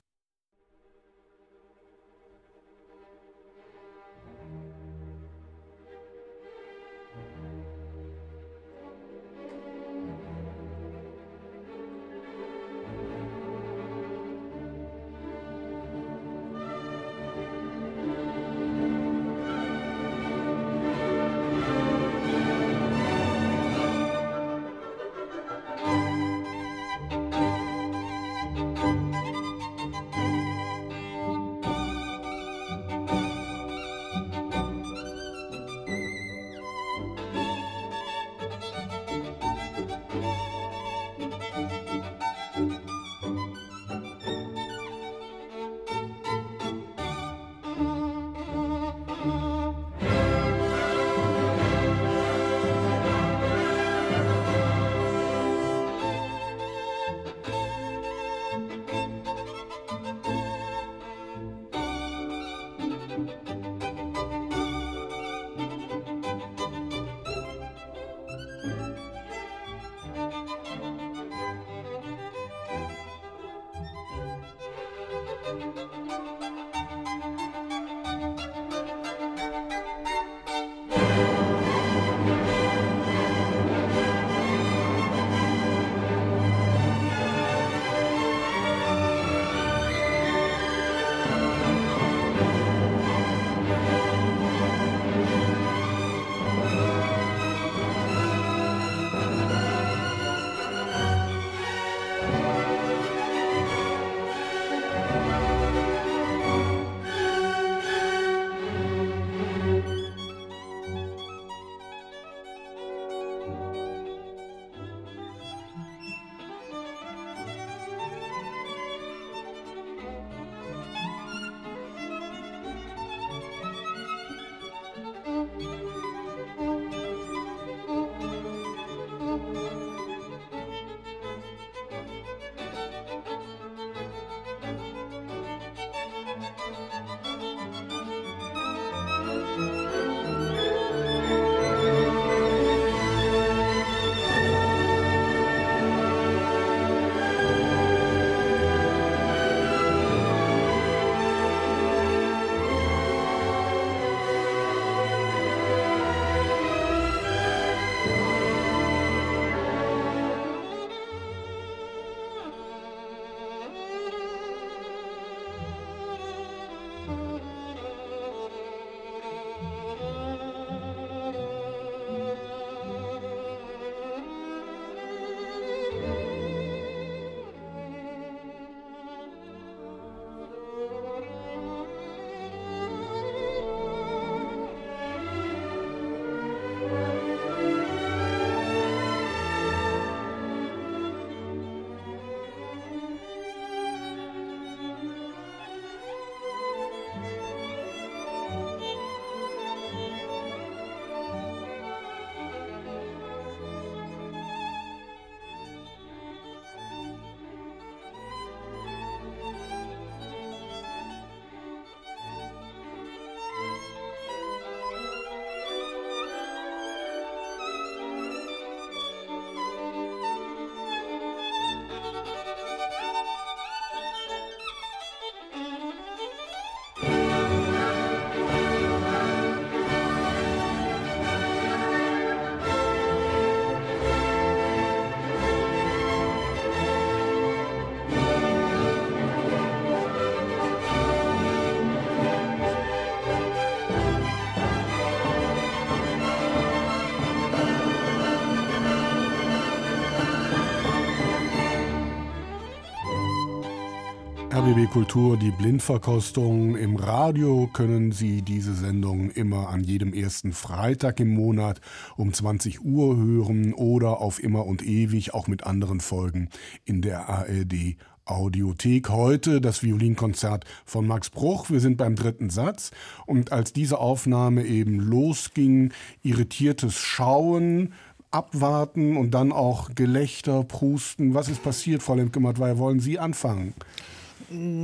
S2: RBB Kultur, die Blindverkostung. Im Radio können Sie diese Sendung immer an jedem ersten Freitag im Monat um 20 Uhr hören oder auf immer und ewig auch mit anderen Folgen in der ARD Audiothek. Heute das Violinkonzert von Max Bruch. Wir sind beim dritten Satz. Und als diese Aufnahme eben losging, irritiertes Schauen, abwarten und dann auch Gelächter, Prusten. Was ist passiert, Frau Lemke-Mattwey? Wollen Sie anfangen?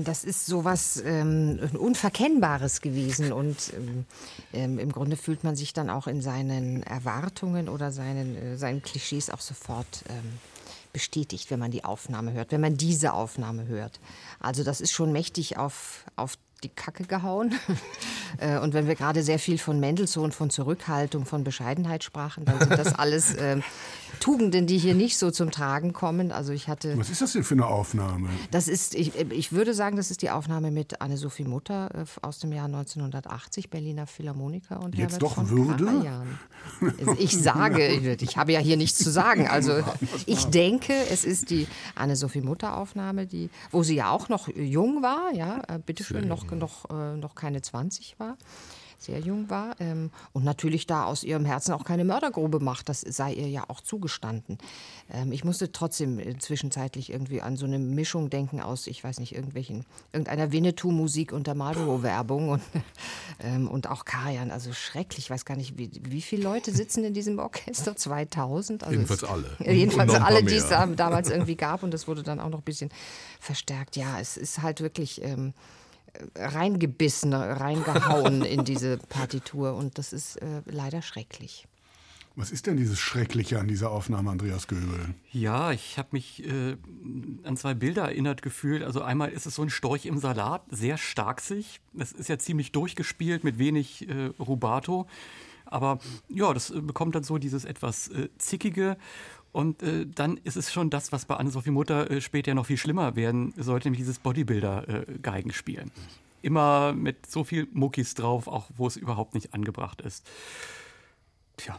S5: Das ist sowas ähm, Unverkennbares gewesen und ähm, ähm, im Grunde fühlt man sich dann auch in seinen Erwartungen oder seinen, äh, seinen Klischees auch sofort ähm, bestätigt, wenn man die Aufnahme hört, wenn man diese Aufnahme hört. Also das ist schon mächtig auf, auf die Kacke gehauen. Äh, und wenn wir gerade sehr viel von Mendelssohn, von Zurückhaltung, von Bescheidenheit sprachen, dann sind das alles äh, Tugenden, die hier nicht so zum Tragen kommen. Also ich hatte.
S2: Was ist das denn für eine Aufnahme?
S5: Das ist, ich, ich würde sagen, das ist die Aufnahme mit Anne-Sophie Mutter äh, aus dem Jahr 1980, Berliner Philharmoniker und
S2: Jetzt
S5: Herbert
S2: doch
S5: von
S2: Würde?
S5: Karajan. Ich sage, ich, habe ja hier nichts zu sagen. Also ich denke, es ist die Anne-Sophie Mutter Aufnahme, die, wo sie ja auch noch jung war, ja, äh, bitteschön, noch, noch, äh, noch keine 20 war sehr jung war ähm, und natürlich da aus ihrem Herzen auch keine Mördergrube macht. Das sei ihr ja auch zugestanden. Ähm, ich musste trotzdem zwischenzeitlich irgendwie an so eine Mischung denken aus, ich weiß nicht, irgendwelchen, irgendeiner Winnetou-Musik und der Marlboro-Werbung und, ähm, und auch Karajan. Also schrecklich, ich weiß gar nicht, wie, wie viele Leute sitzen in diesem Orchester? 2000? Also
S3: jedenfalls
S5: es,
S3: alle.
S5: Jedenfalls alle, die es damals irgendwie gab und das wurde dann auch noch ein bisschen verstärkt. Ja, es ist halt wirklich ähm, reingebissen, reingehauen in diese Partitur und das ist äh, leider schrecklich.
S2: Was ist denn dieses Schreckliche an dieser Aufnahme, Andreas Göbel?
S4: Ja, ich habe mich äh, an zwei Bilder erinnert gefühlt. Also einmal ist es so ein Storch im Salat, sehr starksig. Das ist ja ziemlich durchgespielt mit wenig äh, Rubato. Aber ja, das äh, bekommt dann so dieses etwas äh, zickige. Und äh, dann ist es schon das, was bei Anne-Sophie Mutter äh, später noch viel schlimmer werden sollte, nämlich dieses Bodybuilder-Geigenspielen. Immer mit so viel Muckis drauf, auch wo es überhaupt nicht angebracht ist. Tja.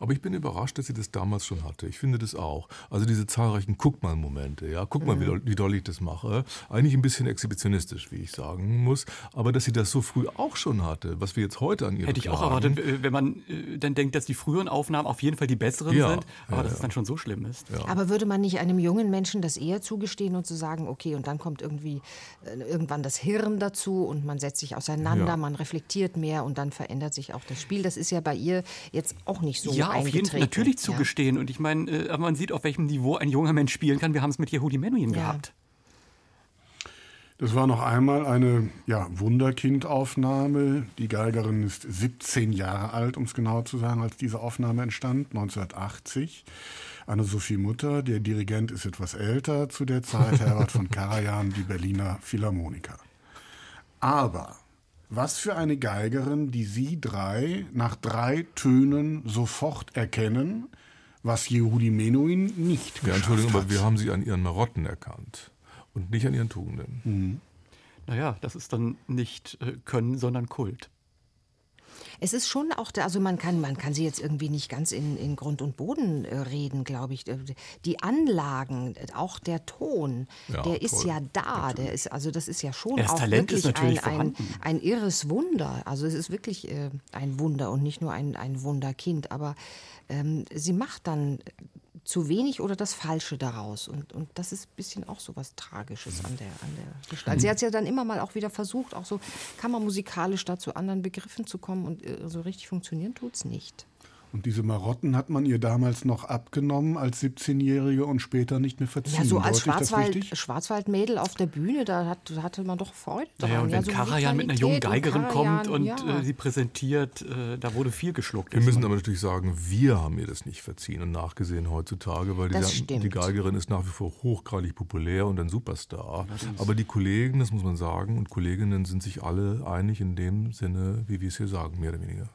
S3: Aber ich bin überrascht, dass sie das damals schon hatte. Ich finde das auch. Also diese zahlreichen Guck-mal-Momente. Ja, guck mal, wie, doll, wie doll ich das mache. Eigentlich ein bisschen exhibitionistisch, wie ich sagen muss. Aber dass sie das so früh auch schon hatte, was wir jetzt heute an ihr
S4: Hätte ich auch erwartet, wenn man äh, dann denkt, dass die früheren Aufnahmen auf jeden Fall die besseren
S3: Ja,
S4: sind, aber
S3: ja,
S4: dass
S3: ja.
S4: es dann schon so schlimm ist.
S5: Aber würde man nicht einem jungen Menschen das eher zugestehen und zu sagen, okay, und dann kommt irgendwie äh, irgendwann das Hirn dazu und man setzt sich auseinander,
S3: Ja.
S5: man reflektiert mehr und dann verändert sich auch das Spiel. Das ist ja bei ihr jetzt auch nicht so
S4: ja, auf jeden Fall natürlich
S5: Ja.
S4: zugestehen. Und ich meine, äh, aber man sieht, auf welchem Niveau ein junger Mensch spielen kann. Wir haben es mit Yehudi Menuhin
S5: Ja.
S4: gehabt.
S2: Das war noch einmal eine ja, Wunderkind-Aufnahme. Die Geigerin ist 17 Jahre alt, um es genau zu sagen, als diese Aufnahme entstand, 1980. Anne-Sophie Mutter, der Dirigent ist etwas älter zu der Zeit, Herbert von Karajan, die Berliner Philharmoniker. Aber was für eine Geigerin, die Sie drei nach drei Tönen sofort erkennen, was Yehudi Menuhin nicht
S3: Ja,
S2: geschafft
S3: Entschuldigung,
S2: hat.
S3: aber wir haben sie an ihren Marotten erkannt und nicht an ihren Tugenden.
S4: Naja, das ist dann nicht äh, Können, sondern Kult.
S5: Es ist schon auch, da, also man kann, man kann sie jetzt irgendwie nicht ganz in, in Grund und Boden äh, reden, glaube ich. Äh, Die Anlagen, auch der Ton,
S3: Ja,
S5: der ist
S3: toll,
S5: ja da. Der ist, also das ist ja schon
S4: Ja, das
S5: auch
S4: Talent ist
S5: wirklich
S4: natürlich
S5: ein, ein, ein irres Wunder. Also es ist wirklich äh, ein Wunder und nicht nur ein, ein Wunderkind. Aber ähm, sie macht dann zu wenig oder das Falsche daraus. Und, und das ist ein bisschen auch so was Tragisches an der, an der Gestalt. Sie hat es ja dann immer mal auch wieder versucht, auch so kammermusikalisch da zu anderen Begriffen zu kommen und äh, so richtig funktionieren tut es nicht.
S2: Und diese Marotten hat man ihr damals noch abgenommen als 17-Jährige und später nicht mehr verziehen.
S5: Ja, so als Schwarzwald,
S2: richtig?
S5: Schwarzwaldmädel auf der Bühne, da hat, hatte man doch Freude daran.
S4: Naja, und wenn
S5: so
S4: Karajan mit einer jungen Geigerin kommt
S5: Karajan,
S4: und
S5: ja.
S4: äh, sie präsentiert, äh, da wurde viel geschluckt.
S3: Wir müssen aber natürlich sagen, wir haben ihr das nicht verziehen und nachgesehen heutzutage, weil
S5: Das
S3: die,
S5: stimmt.
S3: die Geigerin ist nach wie vor hochgradig populär und ein Superstar. Aber die Kollegen, das muss man sagen, und Kolleginnen sind sich alle einig in dem Sinne, wie wir es hier sagen, mehr oder weniger.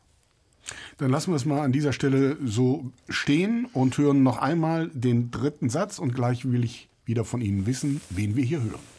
S2: Dann lassen wir es mal an dieser Stelle so stehen und hören noch einmal den dritten Satz und gleich will ich wieder von Ihnen wissen, wen wir hier hören.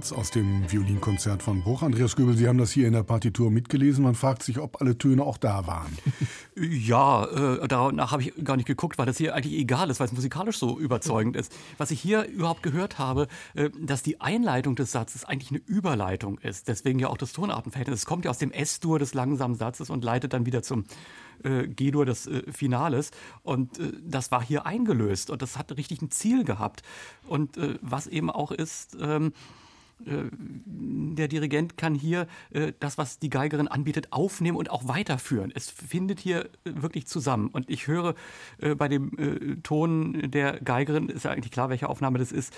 S2: Satz aus dem Violinkonzert von Bruch. Andreas Göbel, Sie haben das hier in der Partitur mitgelesen. Man fragt sich, ob alle Töne auch da waren.
S4: Ja, äh, danach habe ich gar nicht geguckt, weil das hier eigentlich egal ist, weil es musikalisch so überzeugend ist. Was ich hier überhaupt gehört habe, äh, dass die Einleitung des Satzes eigentlich eine Überleitung ist. Deswegen ja auch das Tonartenverhältnis. Es kommt ja aus dem S-Dur des langsamen Satzes und leitet dann wieder zum äh, G-Dur des äh, Finales. Und äh, das war hier eingelöst und das hat richtig ein Ziel gehabt. Und äh, was eben auch ist, ähm, äh, der Dirigent kann hier äh, das, was die Geigerin anbietet, aufnehmen und auch weiterführen. Es findet hier wirklich zusammen. Und ich höre äh, bei dem Ton der Geigerin, ist ja eigentlich klar, welche Aufnahme das ist,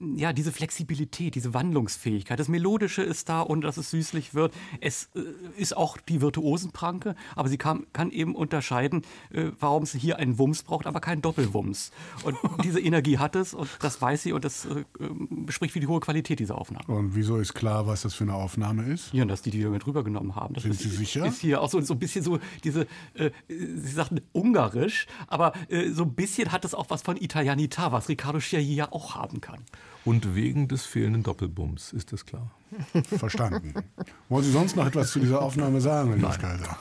S4: ja, diese Flexibilität, diese Wandlungsfähigkeit. Das Melodische ist da, ohne dass es süßlich wird. Es ist auch die Virtuosenpranke, aber sie kann, kann eben unterscheiden, warum es hier einen Wumms braucht, aber keinen Doppelwumms. Und diese Energie hat es und das weiß sie und das spricht für die hohe Qualität dieser diese Aufnahme.
S2: Und wieso ist klar, was das für eine Aufnahme ist?
S4: Ja, dass die die damit rübergenommen haben. Das
S2: Sind
S4: ist,
S2: Sie sicher?
S4: Ist hier auch so, so ein bisschen so diese, äh, Sie sagten ungarisch, aber äh, so ein bisschen hat es auch was von Italianita, was Riccardo Schiayi ja auch haben kann.
S3: Und wegen des fehlenden Doppelbums, ist das klar.
S2: Verstanden. Wollen Sie sonst noch etwas zu dieser Aufnahme sagen, Herr Jens Kaiser?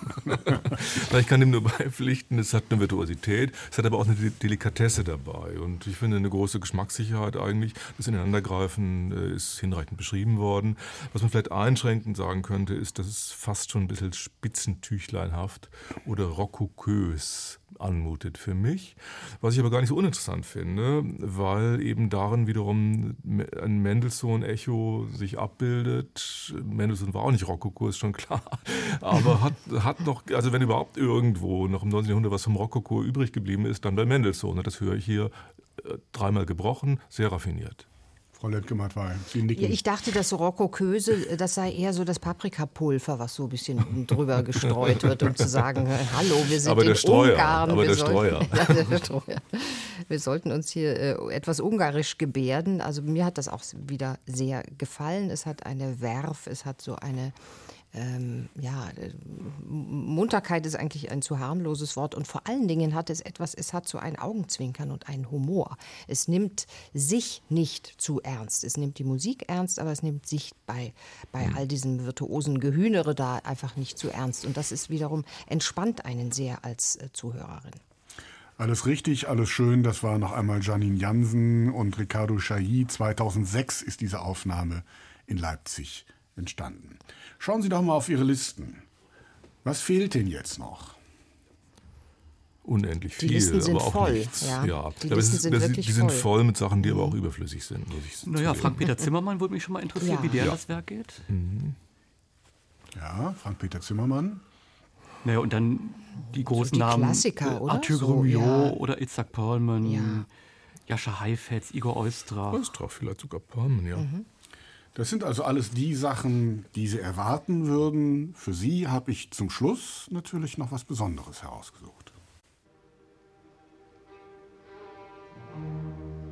S3: ich kann dem nur beipflichten, es hat eine Virtuosität, es hat aber auch eine Delikatesse dabei. Und ich finde eine große Geschmackssicherheit eigentlich. Das Ineinandergreifen äh, ist hinreichend beschrieben worden. Was man vielleicht einschränkend sagen könnte, ist, dass es fast schon ein bisschen spitzentüchleinhaft oder rokokös anmutet für mich. Was ich aber gar nicht so uninteressant finde, weil eben darin wiederum ein Mendelssohn-Echo sich abbildet. Mendelssohn war auch nicht Rokoko, ist schon klar. Aber hat, hat noch, also wenn überhaupt irgendwo noch im 19. Jahrhundert was vom Rokoko übrig geblieben ist, dann bei Mendelssohn. Das höre ich hier äh, dreimal gebrochen, sehr raffiniert.
S2: Frau Sie
S5: nicken. Ja, ich dachte, das Rokoköse, das sei eher so das Paprikapulver, was so ein bisschen drüber gestreut wird, um zu sagen, hallo, wir sind
S3: aber
S5: in
S3: Streuer,
S5: Ungarn.
S3: Aber
S5: wir
S3: der
S5: sollten,
S3: Streuer.
S5: Ja, der Streuer. Wir sollten uns hier äh, etwas ungarisch gebärden. Also mir hat das auch wieder sehr gefallen. Es hat eine Werf, es hat so eine ähm, ja, äh, Munterkeit ist eigentlich ein zu harmloses Wort und vor allen Dingen hat es etwas, es hat so ein Augenzwinkern und einen Humor. Es nimmt sich nicht zu ernst. Es nimmt die Musik ernst, aber es nimmt sich bei, bei all diesem virtuosen Gehühnere da einfach nicht zu ernst. Und das ist wiederum, entspannt einen sehr als äh, Zuhörerin.
S2: Alles richtig, alles schön. Das war noch einmal Janine Jansen und Ricardo Chailly. 2006 ist diese Aufnahme in Leipzig entstanden. Schauen Sie doch mal auf Ihre Listen. Was fehlt denn jetzt noch?
S3: Unendlich viel,
S5: die Listen sind
S3: aber auch
S5: voll,
S3: nichts.
S5: Ja.
S3: ja.
S5: Die, Listen
S3: ist,
S5: sind
S3: das,
S5: wirklich
S3: die sind
S5: voll.
S3: voll mit Sachen, die aber
S5: Mhm.
S3: auch überflüssig sind, muss ich
S4: Naja. Frank-Peter Zimmermann würde mich schon mal interessieren,
S5: Ja.
S4: wie der
S3: Ja.
S4: das Werk geht.
S2: Ja, Frank-Peter Zimmermann.
S4: Naja, und dann die großen
S5: die
S4: Namen.
S5: Klassiker,
S4: äh,
S5: oder?
S4: Arthur
S5: So,
S4: Grumiaux
S5: ja.
S4: oder Itzhak Perlman,
S5: Ja.
S4: Jascha Heifetz, Igor Eustra.
S3: Östra, vielleicht sogar Perlman, ja.
S5: Mhm.
S2: Das sind also alles die Sachen, die Sie erwarten würden. Für Sie habe ich zum Schluss natürlich noch was Besonderes herausgesucht. Zum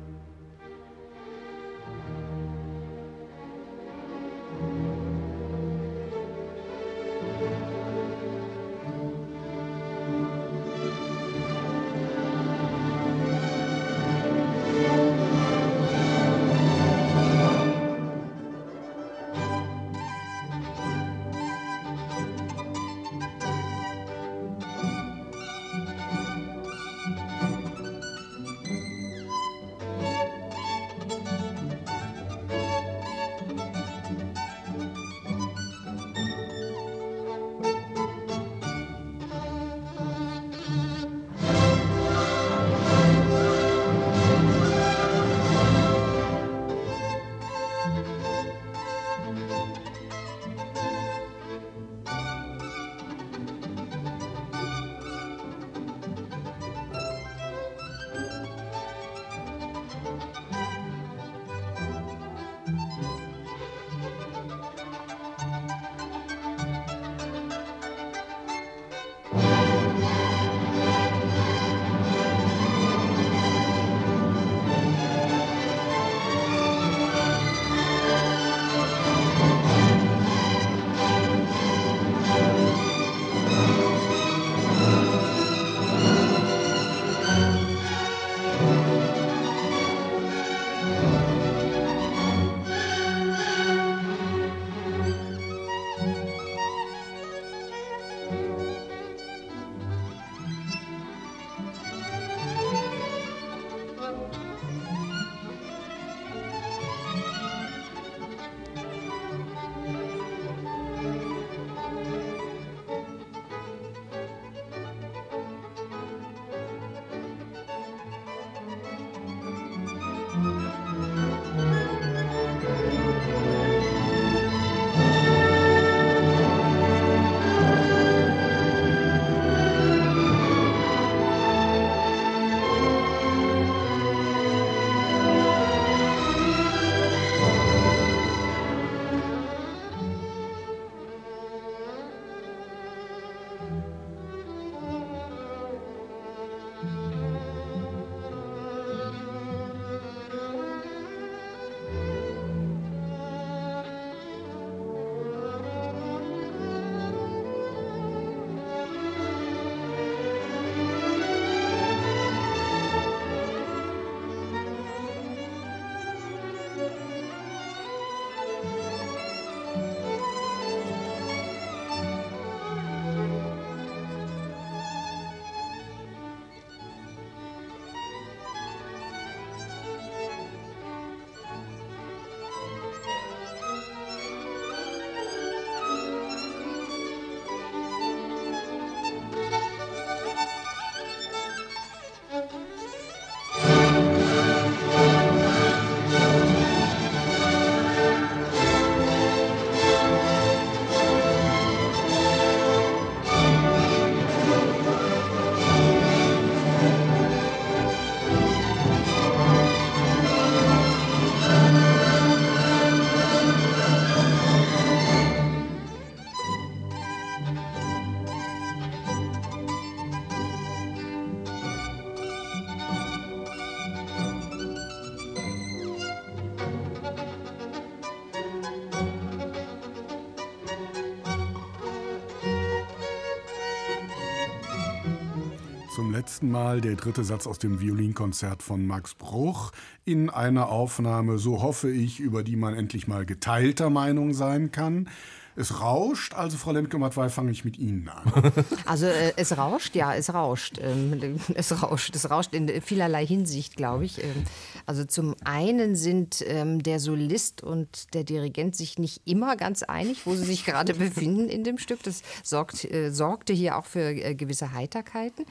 S2: letzten Mal der dritte Satz aus dem Violinkonzert von Max Bruch in einer Aufnahme, so hoffe ich, über die man endlich mal geteilter Meinung sein kann. Es rauscht, also Frau Lemke-Mattwey, fange ich mit Ihnen an.
S5: Also äh, es rauscht, ja, es rauscht. Ähm, es rauscht, es rauscht in vielerlei Hinsicht, glaube ich. Ähm, also zum einen sind ähm, der Solist und der Dirigent sich nicht immer ganz einig, wo sie sich gerade befinden in dem Stück. Das sorgt, äh, sorgte hier auch für äh, gewisse Heiterkeiten.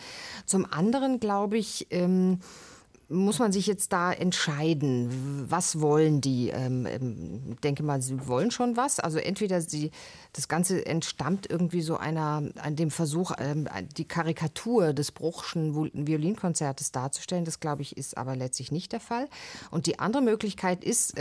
S5: Zum anderen, glaube ich, ähm, muss man sich jetzt da entscheiden, was wollen die? Ähm, ähm, denke mal, sie wollen schon was. Also entweder sie, das Ganze entstammt irgendwie so einer, an dem Versuch, ähm, die Karikatur des Bruchschen Violinkonzertes darzustellen. Das, glaube ich, ist aber letztlich nicht der Fall. Und die andere Möglichkeit ist,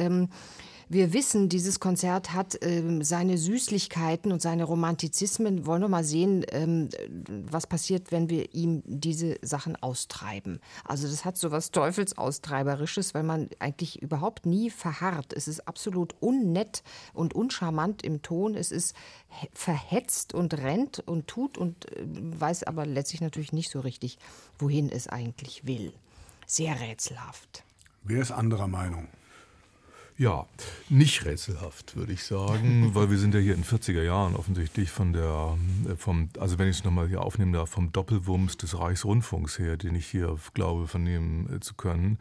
S5: wir wissen, dieses Konzert hat ähm, seine Süßlichkeiten und seine Romantizismen. Wollen wir mal sehen, ähm, was passiert, wenn wir ihm diese Sachen austreiben. Also das hat so was Teufelsaustreiberisches, weil man eigentlich überhaupt nie verharrt. Es ist absolut unnett und uncharmant im Ton. Es ist verhetzt und rennt und tut und äh, weiß aber letztlich natürlich nicht so richtig, wohin es eigentlich will. Sehr rätselhaft.
S2: Wer ist anderer Meinung?
S3: Ja, nicht rätselhaft, würde ich sagen, weil wir sind ja hier in 40er Jahren offensichtlich von der, äh, vom, also wenn ich es nochmal hier aufnehmen darf, vom Doppelwumms des Reichsrundfunks her, den ich hier glaube vernehmen äh, zu können.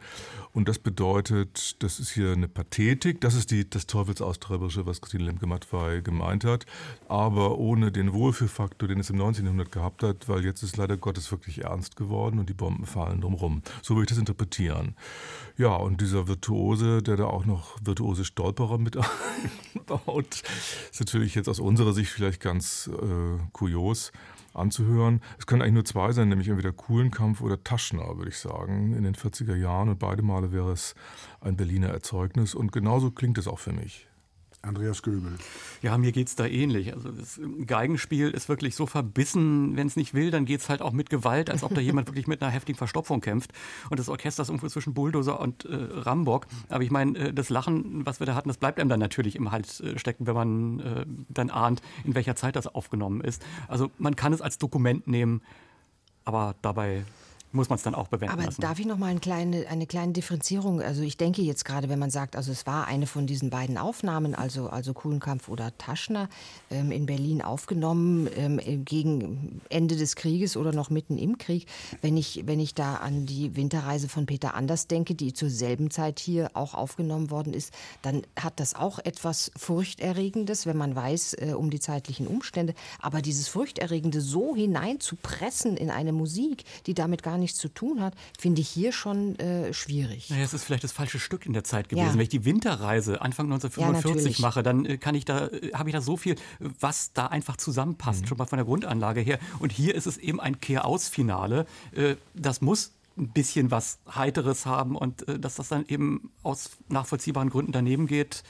S3: Und das bedeutet, das ist hier eine Pathetik, das ist die, das Teufelsaustreiberische, was Christine Lemke-Mattwey gemeint hat, aber ohne den Wohlfühlfaktor, den es im 19. Jahrhundert gehabt hat, weil jetzt ist leider Gottes wirklich ernst geworden und die Bomben fallen drumherum. So würde ich das interpretieren. Ja, und dieser Virtuose, der da auch noch virtuose Stolperer mit einbaut, ist natürlich jetzt aus unserer Sicht vielleicht ganz äh, kurios anzuhören. Es können eigentlich nur zwei sein, nämlich entweder Kuhlenkampf oder Taschner, würde ich sagen, in den 40er Jahren. Und beide Male wäre es ein Berliner Erzeugnis. Und genauso klingt es auch für mich.
S2: Andreas Göbel.
S4: Ja, mir geht es da ähnlich. Also das Geigenspiel ist wirklich so verbissen, wenn es nicht will, dann geht es halt auch mit Gewalt, als ob da jemand wirklich mit einer heftigen Verstopfung kämpft. Und das Orchester ist irgendwo zwischen Bulldozer und äh, Rambock. Aber ich meine, äh, das Lachen, was wir da hatten, das bleibt einem dann natürlich im Hals äh, stecken, wenn man äh, dann ahnt, in welcher Zeit das aufgenommen ist. Also man kann es als Dokument nehmen, aber dabei muss man es dann auch bewerten
S5: Aber
S4: lassen.
S5: darf ich noch mal eine kleine, eine kleine Differenzierung? Also ich denke jetzt gerade, wenn man sagt, also es war eine von diesen beiden Aufnahmen, also, also Kuhlenkampf oder Taschner, ähm, in Berlin aufgenommen ähm, gegen Ende des Krieges oder noch mitten im Krieg. Wenn ich, wenn ich da an die Winterreise von Peter Anders denke, die zur selben Zeit hier auch aufgenommen worden ist, dann hat das auch etwas Furchterregendes, wenn man weiß äh, um die zeitlichen Umstände. Aber dieses Furchterregende so hineinzupressen in eine Musik, die damit gar nichts zu tun hat, finde ich hier schon äh, schwierig.
S4: Naja, es ist vielleicht das falsche Stück in der Zeit gewesen. Ja. Wenn ich die Winterreise Anfang 1945 ja, mache, dann äh, kann ich da, äh, habe ich da so viel, was da einfach zusammenpasst, mhm. schon mal von der Grundanlage her. Und hier ist es eben ein Kehr-aus-Finale. Äh, das muss ein bisschen was Heiteres haben und dass das dann eben aus nachvollziehbaren Gründen daneben geht,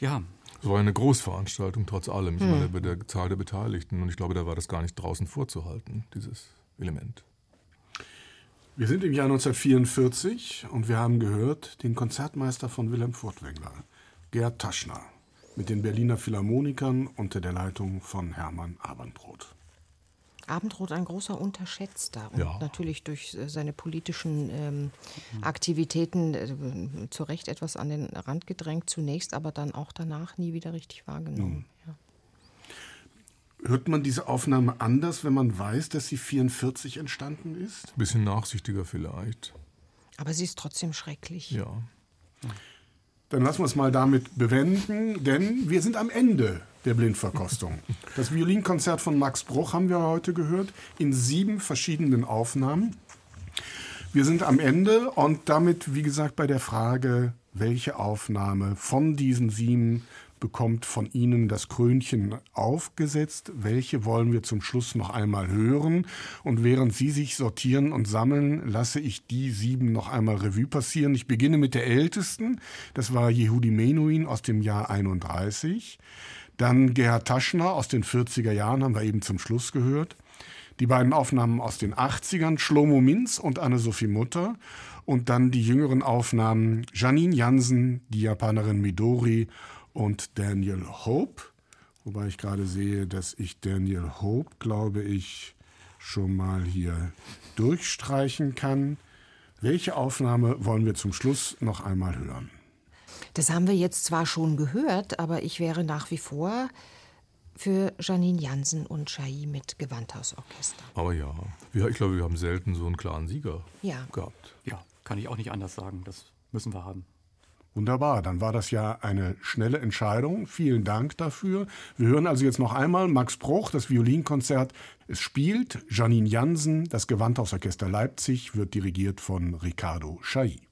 S4: ja.
S3: Es war eine Großveranstaltung trotz allem, ich hm. meine, bei der Zahl der Beteiligten. Und ich glaube, da war das gar nicht draußen vorzuhalten, dieses Element.
S2: Wir sind im Jahr 1944 und wir haben gehört den Konzertmeister von Wilhelm Furtwängler, Gerd Taschner, mit den Berliner Philharmonikern unter der Leitung von Hermann Abendroth.
S5: Abendroth ein großer Unterschätzter und
S3: ja.
S5: natürlich durch äh, seine politischen ähm, Aktivitäten äh, zu Recht etwas an den Rand gedrängt zunächst, aber dann auch danach nie wieder richtig wahrgenommen. Mhm. Ja.
S2: Hört man diese Aufnahme anders, wenn man weiß, dass sie 44 entstanden ist?
S3: Ein bisschen nachsichtiger vielleicht.
S5: Aber sie ist trotzdem schrecklich.
S3: Ja.
S2: Dann lassen wir es mal damit bewenden, denn wir sind am Ende der Blindverkostung. Das Violinkonzert von Max Bruch haben wir heute gehört, in sieben verschiedenen Aufnahmen. Wir sind am Ende und damit, wie gesagt, bei der Frage, welche Aufnahme von diesen sieben bekommt von Ihnen das Krönchen aufgesetzt. Welche wollen wir zum Schluss noch einmal hören? Und während Sie sich sortieren und sammeln, lasse ich die sieben noch einmal Revue passieren. Ich beginne mit der ältesten. Das war Yehudi Menuhin aus dem Jahr 31. Dann Gerhard Taschner aus den 40er Jahren, haben wir eben zum Schluss gehört. Die beiden Aufnahmen aus den 80ern, Schlomo Minz und Anne-Sophie Mutter. Und dann die jüngeren Aufnahmen Janine Jansen, die Japanerin Midori und Daniel Hope. Wobei ich gerade sehe, dass ich Daniel Hope, glaube ich, schon mal hier durchstreichen kann. Welche Aufnahme wollen wir zum Schluss noch einmal hören?
S5: Das haben wir jetzt zwar schon gehört, aber ich wäre nach wie vor für Janine Jansen und Chai mit Gewandhausorchester.
S3: Aber ja, ich glaube, wir haben selten so einen klaren Sieger
S5: Ja.
S3: gehabt.
S4: Ja, kann ich auch nicht anders sagen. Das müssen wir haben.
S2: Wunderbar, dann war das ja eine schnelle Entscheidung. Vielen Dank dafür. Wir hören also jetzt noch einmal Max Bruch, das Violinkonzert. Es spielt Janine Jansen, das Gewandhausorchester Leipzig wird dirigiert von Ricardo Chailly.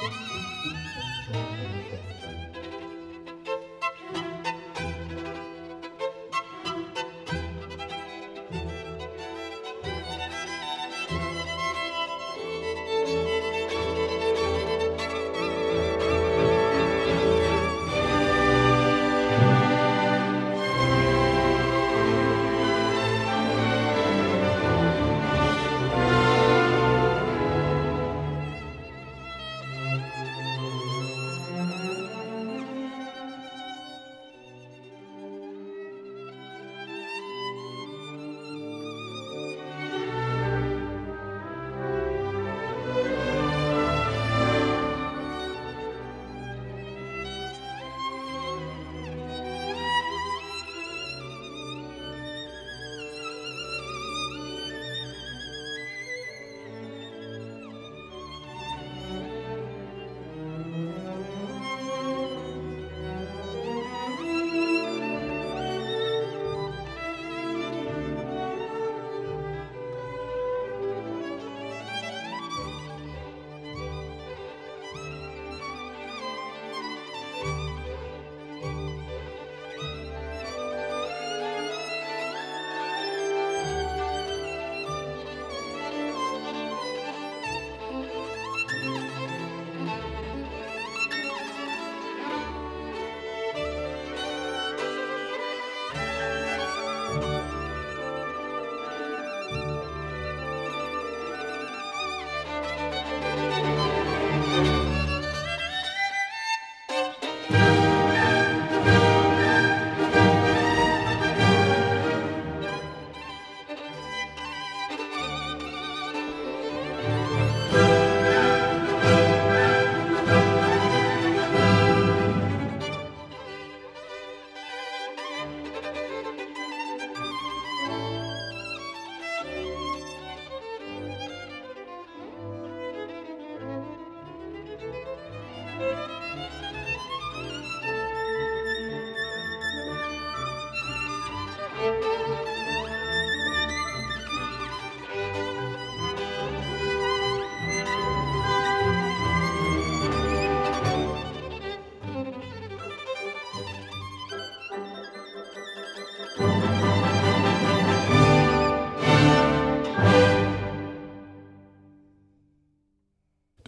S2: Thank you.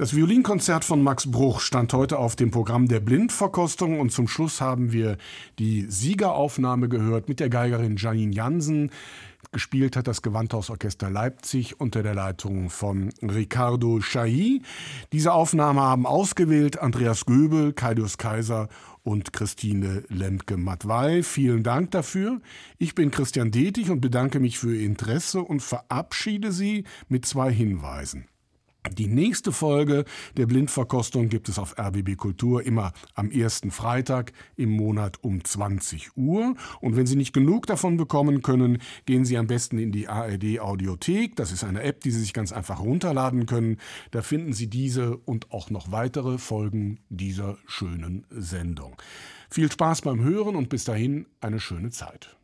S2: Das Violinkonzert von Max Bruch stand heute auf dem Programm der Blindverkostung und zum Schluss haben wir die Siegeraufnahme gehört mit der Geigerin Janine Jansen. Gespielt hat das Gewandhausorchester Leipzig unter der Leitung von Ricardo Chailly. Diese Aufnahme haben ausgewählt Andreas Göbel, Kaidius Kaiser und Christine Lemke-Matwei. Vielen Dank dafür. Ich bin Christian Detig und bedanke mich für Ihr Interesse und verabschiede Sie mit zwei Hinweisen. Die nächste Folge der Blindverkostung gibt es auf RBB Kultur immer am ersten Freitag im Monat um 20 Uhr. Und wenn Sie nicht genug davon bekommen können, gehen Sie am besten in die ARD Audiothek. Das ist eine App, die Sie sich ganz einfach runterladen können. Da finden Sie diese und auch noch weitere Folgen dieser schönen Sendung. Viel Spaß beim Hören und bis dahin eine schöne Zeit.